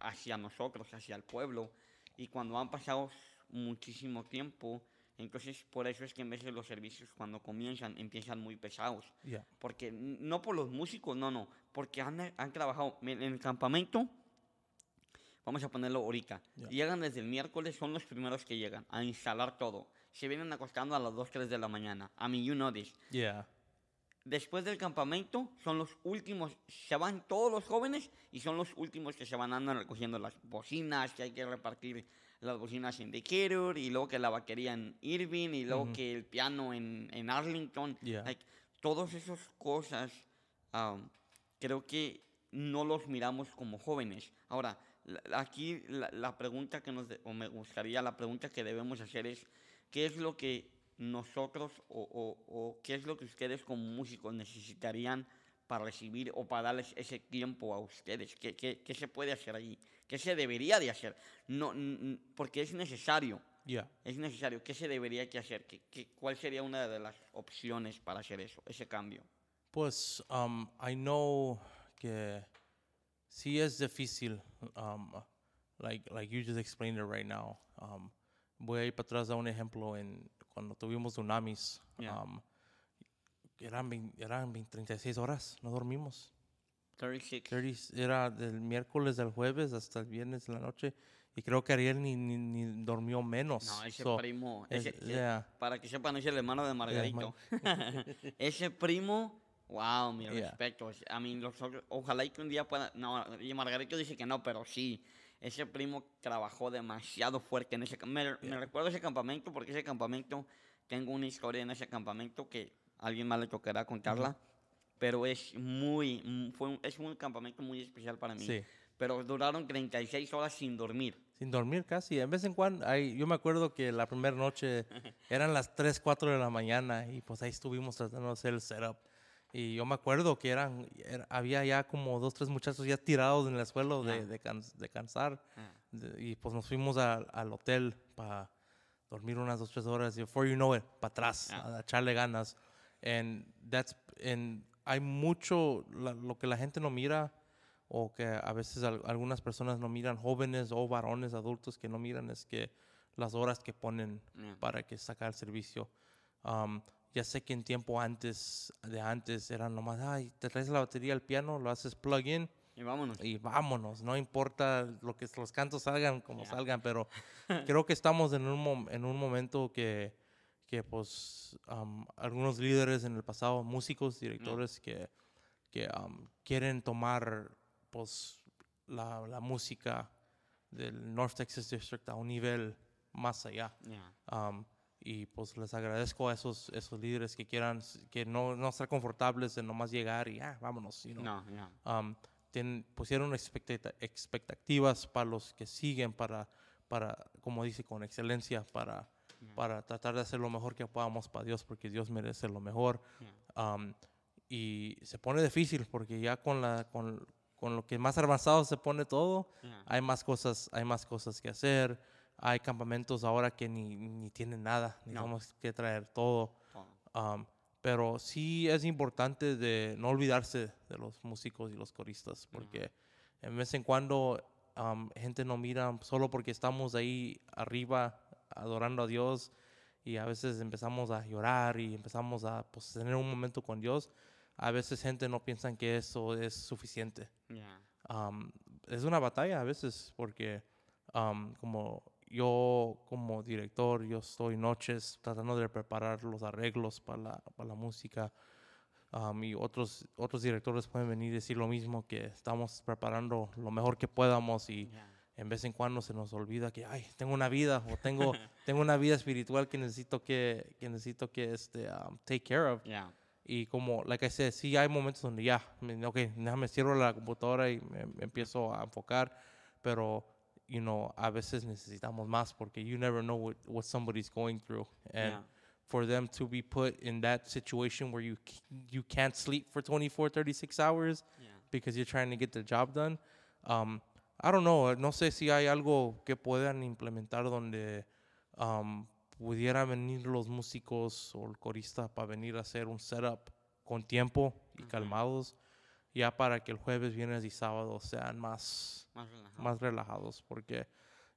hacia nosotros, hacia el pueblo. Y cuando han pasado muchísimo tiempo, entonces por eso es que en veces los servicios cuando comienzan empiezan muy pesados. ya, Porque no por los músicos, no, no. Porque han, han trabajado en el campamento. Vamos a ponerlo ahorita. Ya. Llegan desde el miércoles, son los primeros que llegan a instalar todo. Se vienen acostando a las 2, 3 de la mañana. A mí, you know this. ya, Después del campamento, son los últimos. Se van todos los jóvenes y son los últimos que se van andando recogiendo las bocinas, que hay que repartir las bocinas en Decatur, y luego que la vaquería en Irving, y luego Ujú. que el piano en, en Arlington. Yeah. Like, todas esas cosas um, creo que no los miramos como jóvenes. Ahora, aquí la, la pregunta que nos, de- o me gustaría, la pregunta que debemos hacer es, ¿qué es lo que nosotros o, o- o qué es lo que ustedes como músicos necesitarían para recibir o para darles ese tiempo a ustedes? ¿Qué, qué, qué se puede hacer ahí? ¿Qué se debería de hacer? No, porque es necesario. ya. Es necesario. ¿Qué se debería que hacer? ¿Qué, qué- cuál sería una de las opciones para hacer eso, ese cambio? Pues, um, I know que sí es difícil, um, like, like you just explained it right now. Um, voy a ir para atrás a un ejemplo en cuando tuvimos tsunamis. Yeah. Um, eran, vein- eran vein- 36 horas, no dormimos. 36. 30 era del miércoles al jueves hasta el viernes en la noche. Y creo que Ariel ni, ni, ni dormió menos. No, ese So, primo. es- ese- ese- yeah. Para que sepan, es el hermano de Margarito. [laughs] [laughs] ese primo, wow, mi Yeah. respeto. A mí, los otros- ojalá y que un día pueda. No, y Margarito dice que no, pero sí. Ese primo trabajó demasiado fuerte en ese. Me, me recuerdo ese campamento porque ese campamento. Tengo una historia en ese campamento que alguien más le tocará contarla. Pero es muy. Fue un- es un campamento muy especial para mí. Sí. Pero duraron 36 horas sin dormir. Sin dormir casi. En vez en cuando, ahí, yo me acuerdo que la primera noche eran las 3, 4 de la mañana y pues ahí estuvimos tratando de hacer el setup. Y yo me acuerdo que eran, era- había ya como dos, tres muchachos ya tirados en el suelo de, Ya. de, cans- de cansar. Ah. Y pues nos fuimos al- al hotel para dormir unas dos, tres horas y before you know it, para atrás, Ya. a echarle ganas. And that's, and hay mucho, la- lo que la gente no mira o que a veces al- algunas personas no miran, jóvenes o varones adultos que no miran, es que las horas que ponen Ya. para que sacar el servicio. Um, ya sé que en tiempo antes, de antes, eran nomás, ay, te traes la batería al piano, lo haces plug in Y vámonos. y vámonos, no importa lo que los cantos salgan como Ya. salgan, pero [laughs] creo que estamos en un, en un momento que, que pues um, algunos líderes en el pasado, músicos, directores que, que um, quieren tomar pues la, la música del North Texas District a un nivel más allá. Ya. Um, y pues les agradezco a esos, esos líderes que quieran, que no, no estar confortables en nomás llegar y ah, vámonos. you know. No, ya. Um, ten- pusieron expectativas para los que siguen, para, para como dice, con excelencia, para, para tratar de hacer lo mejor que podamos para Dios, porque Dios merece lo mejor. Um, y se pone difícil, porque ya con, la, con, con lo que más avanzado se pone todo, hay más cosas, hay más cosas que hacer. Hay campamentos ahora que ni, ni tienen nada, No. tenemos que traer todo. Um, pero sí es importante de no olvidarse de los músicos y los coristas, porque en vez en cuando um, gente no mira solo porque estamos ahí arriba adorando a Dios y a veces empezamos a llorar y empezamos a pues, tener un momento con Dios, a veces gente no piensa que eso es suficiente. Ya. Um, es una batalla a veces porque um, como yo como director, yo estoy noches tratando de preparar los arreglos para la, para la música um, y otros, otros directores pueden venir y decir lo mismo, que estamos preparando lo mejor que podamos y Ya. En vez en cuando se nos olvida que, ay, tengo una vida o tengo, [laughs] tengo una vida espiritual que necesito que, que necesito que este, um, take care of. Ya. Y como, like I said, sí hay momentos donde ya, me- ok, déjame cierro la computadora y me, me empiezo a enfocar, pero, you know, a veces necesitamos más porque you never know what, what somebody's going through. And Yeah. for them to be put in that situation where you, you can't sleep for 24, 36 hours Ya. because you're trying to get the job done, um, I don't know, no sé si hay algo que puedan implementar donde um, pudieran venir los músicos o el corista para venir a hacer un setup con tiempo y calmados, ya para que el jueves, viernes y sábado sean más, Más relajado. más relajados, porque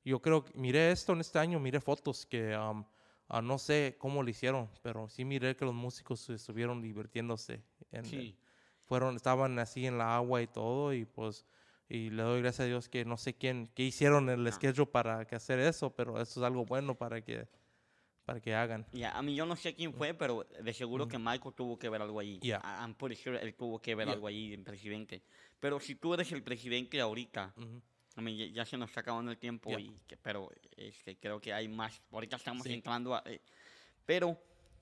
yo creo que miré esto en este año, miré fotos que um, ah, no sé cómo lo hicieron, pero sí miré que los músicos estuvieron divirtiéndose. En, Sí. fueron, estaban así en la agua y todo, y pues, y le doy gracias a Dios que no sé quién, qué hicieron el schedule para que hacer eso, pero eso es algo bueno para que, para que hagan. Ya, a mí yo no sé quién fue, pero de seguro que Michael tuvo que ver algo ahí. Yeah. I'm pretty sure él tuvo que ver Yeah. algo ahí, el presidente. Pero si tú eres el presidente ahorita, Ujú. a mí ya, ya se nos está acabando el tiempo, Yeah. y que- pero este, creo que hay más. Ahorita estamos Sí. entrando a... eh, pero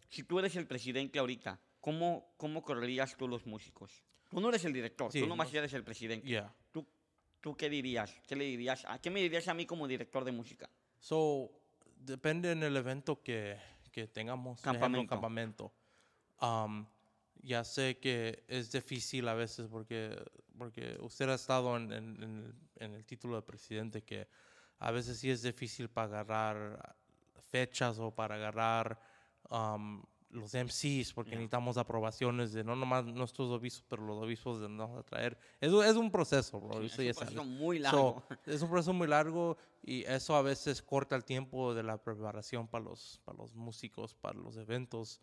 si tú eres el presidente ahorita, ¿cómo, ¿cómo correrías tú los músicos? Tú no eres el director, Sí, tú nomás no- eres el presidente. Yeah. ¿Tú, ¿Tú qué dirías? ¿Qué le dirías? ¿A qué me dirías a mí como director de música? So, depende en el evento que, que tengamos. por ejemplo, Campamento. campamento. Um, ya sé que es difícil a veces porque, porque usted ha estado en, en- en el, en el título de presidente que a veces sí es difícil para agarrar fechas o para agarrar um, los MCs porque Ya. necesitamos aprobaciones de no nomás nuestros obispos, pero los obispos de nos a traer. Es, un- es un proceso, bro. Sí, eso es un proceso muy So, largo. [laughs] es un proceso muy largo y eso a veces corta el tiempo de la preparación para los, para los músicos, para los eventos.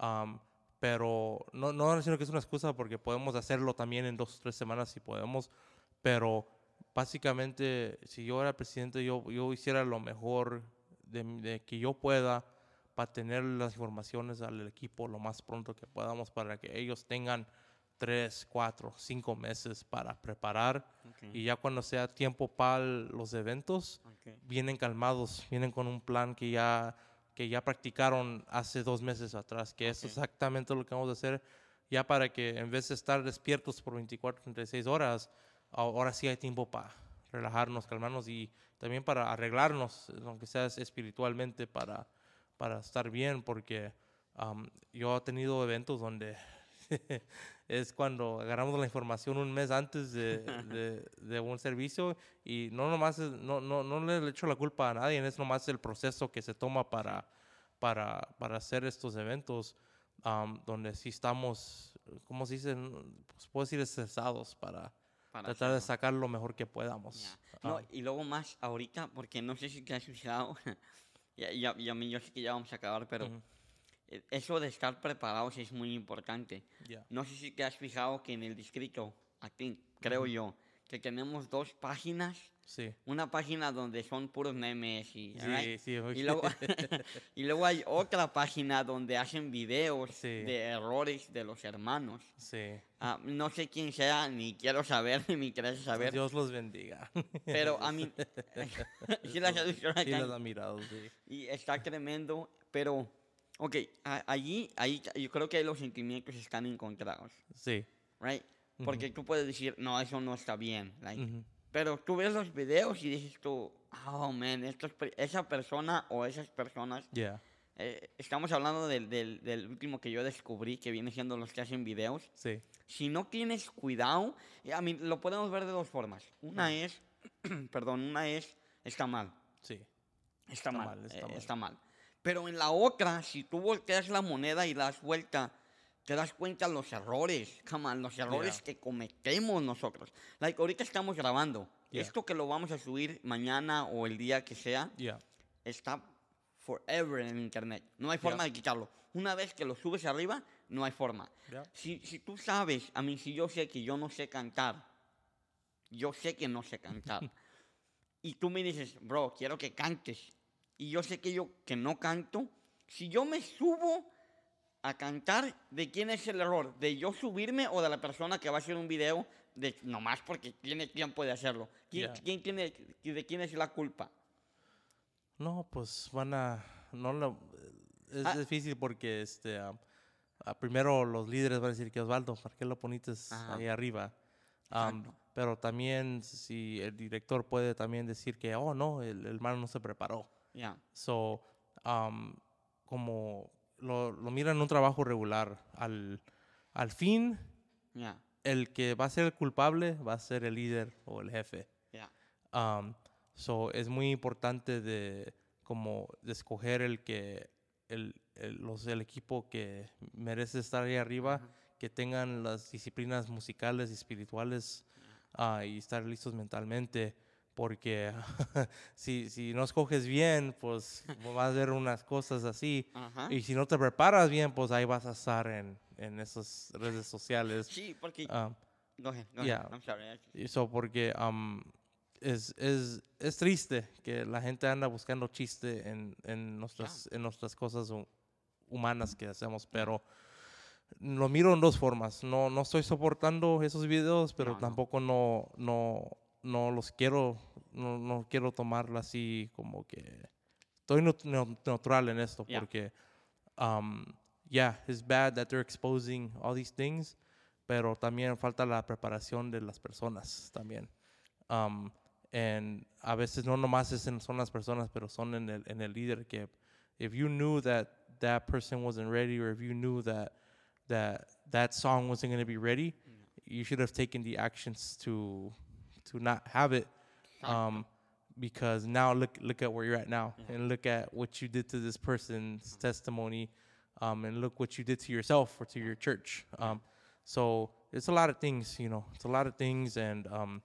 Um, pero no, no diciendo que es una excusa porque podemos hacerlo también en dos o tres semanas si podemos, pero básicamente si yo era presidente yo, yo hiciera lo mejor de, de que yo pueda para tener las informaciones al equipo lo más pronto que podamos para que ellos tengan tres, cuatro, cinco meses para preparar Ok, y ya cuando sea tiempo para los eventos ok. vienen calmados, vienen con un plan que ya, que ya practicaron hace dos meses atrás, que es Ok. exactamente lo que vamos a hacer, ya para que en vez de estar despiertos por 24, 36 horas, ahora sí hay tiempo para relajarnos, calmarnos y también para arreglarnos, aunque sea espiritualmente, para, para estar bien, porque yo he tenido eventos donde [laughs] es cuando agarramos la información un mes antes de, de- [laughs] de un servicio y no nomás es- no, no, no le echo la culpa a nadie, es nomás el proceso que se toma para, para, para hacer estos eventos, donde sí estamos, ¿cómo se dice? Pues puedo decir estresados para Para tratar de sacar lo mejor que podamos. No, y luego más ahorita, porque no sé si te has fijado, y, y a- y a mí yo sé que ya vamos a acabar, pero eh, eso de estar preparados es muy importante. ya. No sé si te has fijado que en el distrito, aquí, creo yo, que tenemos dos páginas. Sí. Una página donde son puros memes y, Sí, alright? sí, y, luego, [laughs] [laughs] y luego hay otra página donde hacen videos de errores de los hermanos. sí. Ah, no sé quién sea, ni quiero saber, [laughs] ni me interesa saber. Dios los bendiga. Pero a mí, sí las ha mirado, sí. y está tremendo, pero, ok, a- allí, ahí yo creo que los sentimientos están encontrados, Sí. right? Porque tú puedes decir, no, eso no está bien, like, Ujú. pero tú ves los videos y dices tú, oh, man, estos pe- esa persona o esas personas, Yeah. eh, estamos hablando del, del, del último que yo descubrí, que viene siendo los que hacen videos, Sí. si no tienes cuidado, y a mí lo podemos ver de dos formas. Una es, [clears throat] perdón, una es, está mal, Sí. está, Está mal, mal, está eh, mal. está mal. Pero en la otra, si tú volteas la moneda y la das vuelta, te das cuenta los errores, come on, los errores Yeah. que cometemos nosotros. Like, ahorita estamos grabando. Yeah. Esto que lo vamos a subir mañana o el día que sea, Yeah. está forever en internet. No hay forma de quitarlo. Una vez que lo subes arriba, no hay forma. Si, si tú sabes, a mí si yo sé que yo no sé cantar, yo sé que no sé cantar, [laughs] y tú me dices, bro, quiero que cantes, y yo sé que yo que no canto, si yo me subo a cantar, ¿de quién es el error? ¿De yo subirme o de la persona que va a hacer un video de nomás porque tiene tiempo de hacerlo? ¿Quién, Yeah. quién tiene, ¿De quién es la culpa? No, pues van a. No lo, es Ah. difícil porque este, ah, primero los líderes van a decir que Osvaldo, ¿por qué lo poniste ahí arriba? Pero también si el director puede también decir que, oh no, el, hermano no se preparó. Ya, So, um, como lo, lo miran en un trabajo regular, al, al fin, el que va a ser el culpable va a ser el líder o el jefe. ya. Um, so, es muy importante de como de escoger el que el, el, los, el equipo que merece estar ahí arriba, que tengan las disciplinas musicales y espirituales ah, y estar listos mentalmente. Porque [laughs] si, si no escoges bien, pues vas a ver unas cosas así. Ajá. Y si no te preparas bien, pues ahí vas a estar en, en esas redes sociales. Sí, porque... Ah, go ahead, go yeah. ahead. I'm sorry. eso porque um, es, es, es triste que la gente anda buscando chiste en, en, nuestras, en nuestras cosas hu- humanas que hacemos, pero lo miro en dos formas. No, no estoy soportando esos videos, pero no. tampoco no, no, no los quiero, no, no quiero tomarlo así como que estoy neut- neu- neutral en esto Yeah. porque um, yeah, it's bad that they're exposing all these things, pero también falta la preparación de las personas también. Um, and a veces no nomás es en, son las personas, pero son en el, en el líder que if you knew that that person wasn't ready or if you knew that that that song wasn't going to be ready, you should have taken the actions to to not have it. Um, because now look look at where you're at now, and look at what you did to this person's testimony, um, and look what you did to yourself or to your church. Um, so it's a lot of things, you know, it's a lot of things, and um,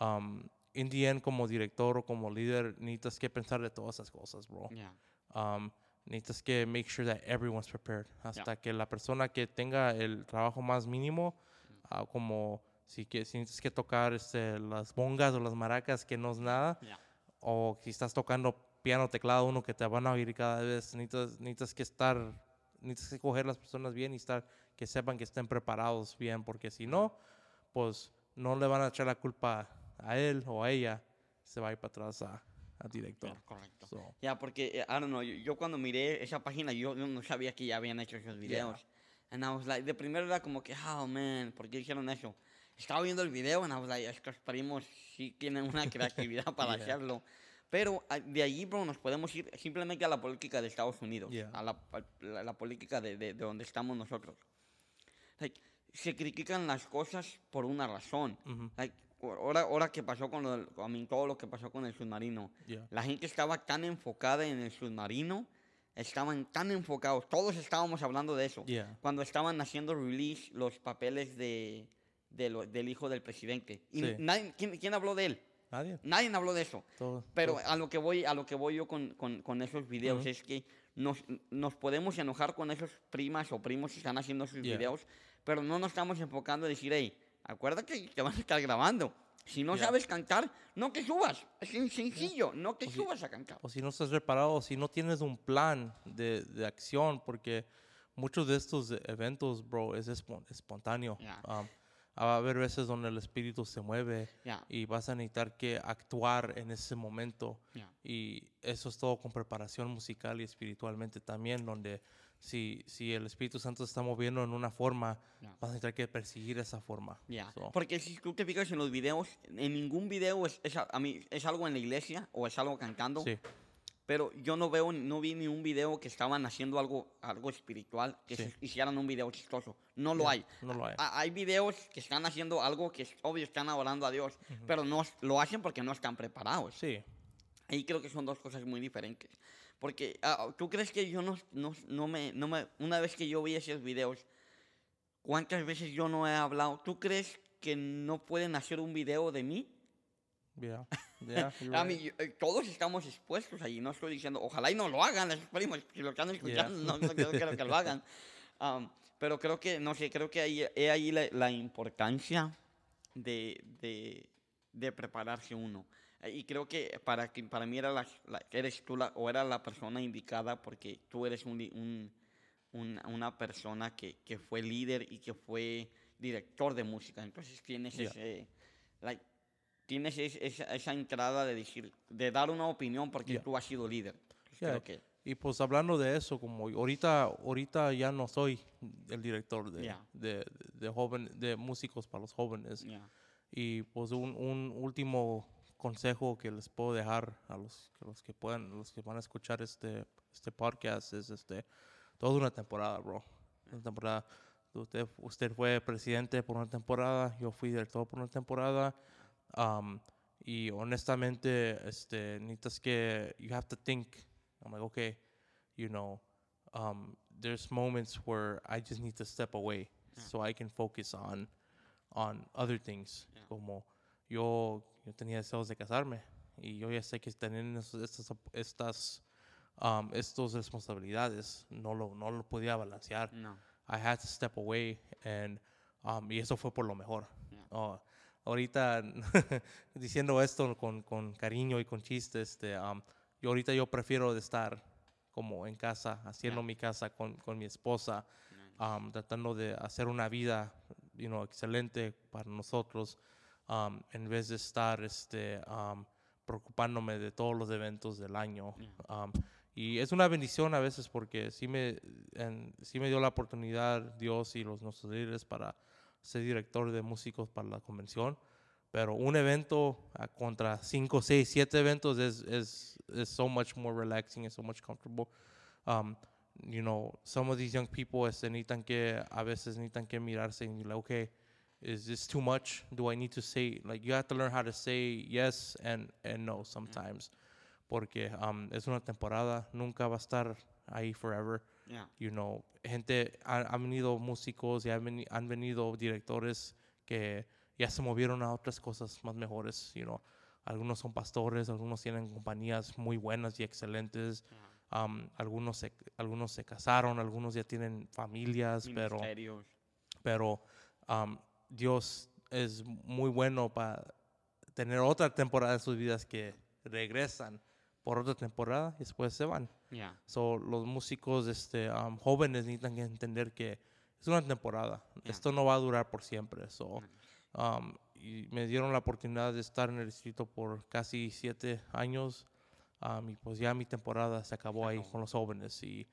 um, in the end, como director o como líder, necesitas que pensar de todas esas cosas, bro. Yeah. Um, necesitas que make sure that everyone's prepared. Hasta que la persona que tenga el trabajo más mínimo, ah, como si, que, si necesitas que tocar este, las bongas o las maracas, que no es nada, Yeah. o si estás tocando piano, teclado, uno que te van a oír cada vez, necesitas, necesitas que estar, necesitas que coger las personas bien y estar, que sepan que estén preparados bien, porque si no, pues no le van a echar la culpa a él o a ella, se va a ir para atrás a, a director. Yeah, correcto. So, Ya, porque, eh, I don't know, yo, yo cuando miré esa página, yo, yo no sabía que ya habían hecho esos videos. And I was like, de primero era como que, oh, man, ¿por qué hicieron eso? Estaba viendo el video and I was like, estos primos sí tienen una creatividad [laughs] para Yeah. hacerlo. Pero ah, de allí, bro, nos podemos ir simplemente a la política de Estados Unidos, Yeah. a la, a la- la política de, de, de donde estamos nosotros. Like, se critican las cosas por una razón. ujú, Like, ahora, ahora que pasó con lo del- I mean, todo lo que pasó con el submarino, yeah. la gente estaba tan enfocada en el submarino, estaban tan enfocados, todos estábamos hablando de eso. Yeah. Cuando estaban haciendo release los papeles de, de lo- del hijo del presidente. Y Sí. nadie- ¿quién, quién habló de él? Nadie. Nadie habló de eso. Todo- Pero todo- a lo que voy, a lo que voy yo con, con, con esos videos es que nos, nos podemos enojar con esos primas o primos que están haciendo sus Yeah. videos, pero no nos estamos enfocando a decir, hey, acuérdate que te van a estar grabando. Si no Yeah. sabes cantar, no te subas. Es sen- sencillo, no te O si- subas a cantar. o si no estás preparado, si no tienes un plan de, de acción, porque muchos de estos eventos, bro, es espon- espontáneo. Yeah. Um, va a haber veces donde el espíritu se mueve Yeah. y vas a necesitar que actuar en ese momento. Yeah. Y eso es todo con preparación musical y espiritualmente también, donde si, si el Espíritu Santo se está moviendo en una forma, Yeah. vas a necesitar que perseguir esa forma. Ya, So, Porque si tú te fijas en los videos, en ningún video es, es, a mí, es algo en la iglesia o es algo cantando. sí, Pero yo no veo, no vi ni un video que estaban haciendo algo, algo espiritual, que Sí. hicieran un video chistoso. No lo Yeah, hay. no lo hay. Ha- hay videos que están haciendo algo que es obvio, están adorando a Dios, pero no lo hacen porque no están preparados. sí, Ahí creo que son dos cosas muy diferentes. Porque, ah, ¿tú crees que yo no, no, no me, no me... Una vez que yo vi esos videos, ¿cuántas veces yo no he hablado? ¿Tú crees que no pueden hacer un video de mí? Yeah, [laughs] yo- eh, todos estamos expuestos allí. No estoy diciendo, ojalá y no lo hagan, primos, si lo están escuchando, no, no quiero que lo hagan. [laughs] Am, pero creo que, no sé, creo que ahí, he ahí la, la importancia de, de, de prepararse uno. Eh, Y creo que para, para mí era la, la- eres tú la, o era la persona indicada porque tú eres un, un- un- una persona que, que fue líder y que fue director de música. Entonces tienes Yeah. ese, like, tienes es- esa, esa entrada de decir, de dar una opinión porque Yeah. tú has sido líder. Yeah, creo que, Y pues hablando de eso, como ahorita, ahorita ya no soy el director de, Yeah. de, de, joven, de músicos para los jóvenes. Y pues un, un último consejo que les puedo dejar a los, a los que puedan, los que van a escuchar este, este podcast es este, toda una temporada, bro. Una temporada. Usted, usted fue presidente por una temporada, yo fui director por una temporada. Um, y honestamente, este, necesitas que, you have to think, I'm like, okay, you know, um, there's moments where I just need to step away so I can focus on, on other things. Yeah. Como yo, yo tenía deseos de casarme y yo ya sé que tener estas, estas, um, estas responsabilidades no lo, no lo podía balancear. no, I had to step away and um, y eso fue por lo mejor. Yeah. Oh, ahorita [laughs] diciendo esto con, con cariño y con chistes, este, um, yo ahorita yo prefiero de estar como en casa, haciendo Yeah. mi casa con, con mi esposa, um, tratando de hacer una vida you know, excelente para nosotros, um, en vez de estar este, preocupándome de todos los eventos del año. Um, y es una bendición a veces porque sí me, en- sí me dio la oportunidad Dios y los nuestros líderes para ser director de músicos para la convención. Pero un evento ah, contra cinco, seis, siete eventos es, es, es so much more relaxing and so much comfortable. Um, you know, some of these young people este, necesitan que, a veces necesitan que mirarse y like, okay, is this too much? Do I need to say, like, you have to learn how to say yes and, and no sometimes. Porque um, es una temporada, nunca va a estar ahí forever yeah, you know, gente, ha- han venido músicos y han, veni- han venido directores que ya se movieron a otras cosas más mejores, you know. Algunos son pastores, algunos tienen compañías muy buenas y excelentes. um, algunos, se, algunos se casaron, algunos ya tienen familias, pero, Ministerios. pero um, Dios es muy bueno para tener otra temporada en sus vidas que regresan por otra temporada y después se van. Ya. So, los músicos este, um, jóvenes necesitan que entender que es una temporada. Ya. Esto no va a durar por siempre. So, um, y me dieron la oportunidad de estar en el distrito por casi siete años. um, y pues ya mi temporada se acabó ahí con los jóvenes. Y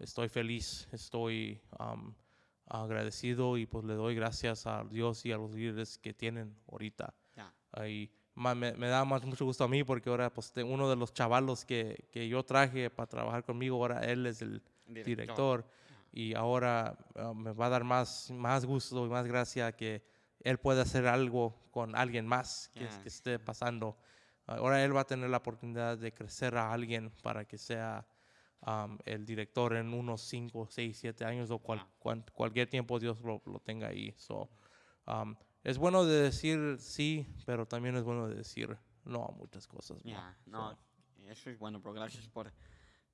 estoy feliz, estoy um, agradecido y pues le doy gracias a Dios y a los líderes que tienen ahorita. Ahí ma- me, me da más mucho gusto a mí porque ahora pues uno de los chavalos que, que yo traje para trabajar conmigo, ahora él es el director, y ahora ah, me va a dar más, más gusto y más gracia que él pueda hacer algo con alguien más que, Ya. que esté pasando. Ahora él va a tener la oportunidad de crecer a alguien para que sea um, el director en unos 5, 6, 7 años o cual- Ya. cuan- cualquier tiempo Dios lo, lo tenga ahí. So, um, es bueno de decir sí, pero también es bueno de decir no a muchas cosas. Ya, no, So, eso es bueno, pero gracias por,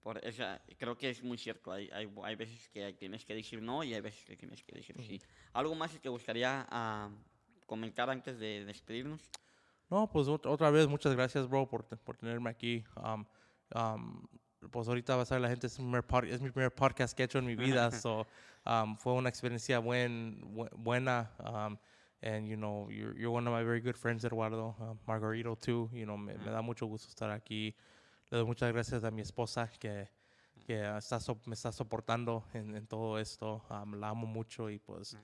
por esa, creo que es muy cierto, hay, hay, hay veces que tienes que decir no y hay veces que tienes que decir sí. ¿Algo más que te gustaría ah, comentar antes de despedirnos? No, pues ot- otra vez, muchas gracias, bro, por, por tenerme aquí. Um, um, pues ahorita va a ser la gente, es mi primer, es mi primer podcast que he hecho en mi vida, [laughs] so, um, fue una experiencia buen, bu- buena. And, you know, you're, you're one of my very good friends, Eduardo, um, Margarito, too. You know, me, me da mucho gusto estar aquí. Le doy muchas gracias a mi esposa que, que está so- me está soportando en, en todo esto. Um, la amo mucho y pues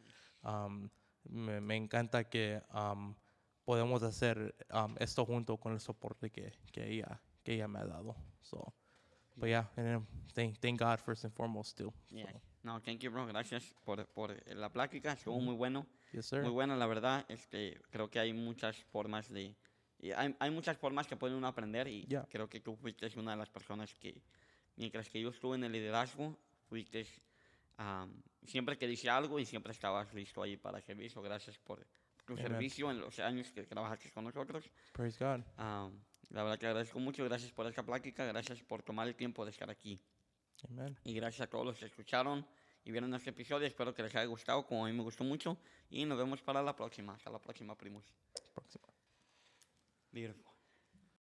um, me, me encanta que um, podemos hacer um, esto junto con el soporte que, que, ella, que ella me ha dado. So, but yeah, and thank, thank God first and foremost too. Yeah. So, No, thank you, bro, gracias por, por la plática, estuvo muy bueno. Yes, sir. Muy buena, la verdad. Este, creo que hay muchas formas de... hay, hay muchas formas que puede uno aprender y Ya. creo que tú fuiste una de las personas que, mientras que yo estuve en el liderazgo, fuiste am, siempre que dice algo y siempre estabas listo ahí para servicio. Gracias por tu Amen. servicio en los años que trabajaste con nosotros. Praise God. Am, la verdad que agradezco mucho. Gracias por esta plática. Gracias por tomar el tiempo de estar aquí. Amen. Y gracias a todos los que escucharon y vieron este episodio. Espero que les haya gustado, como a mí me gustó mucho. Y nos vemos para la próxima. Hasta la próxima, primos. Próxima. Beautiful.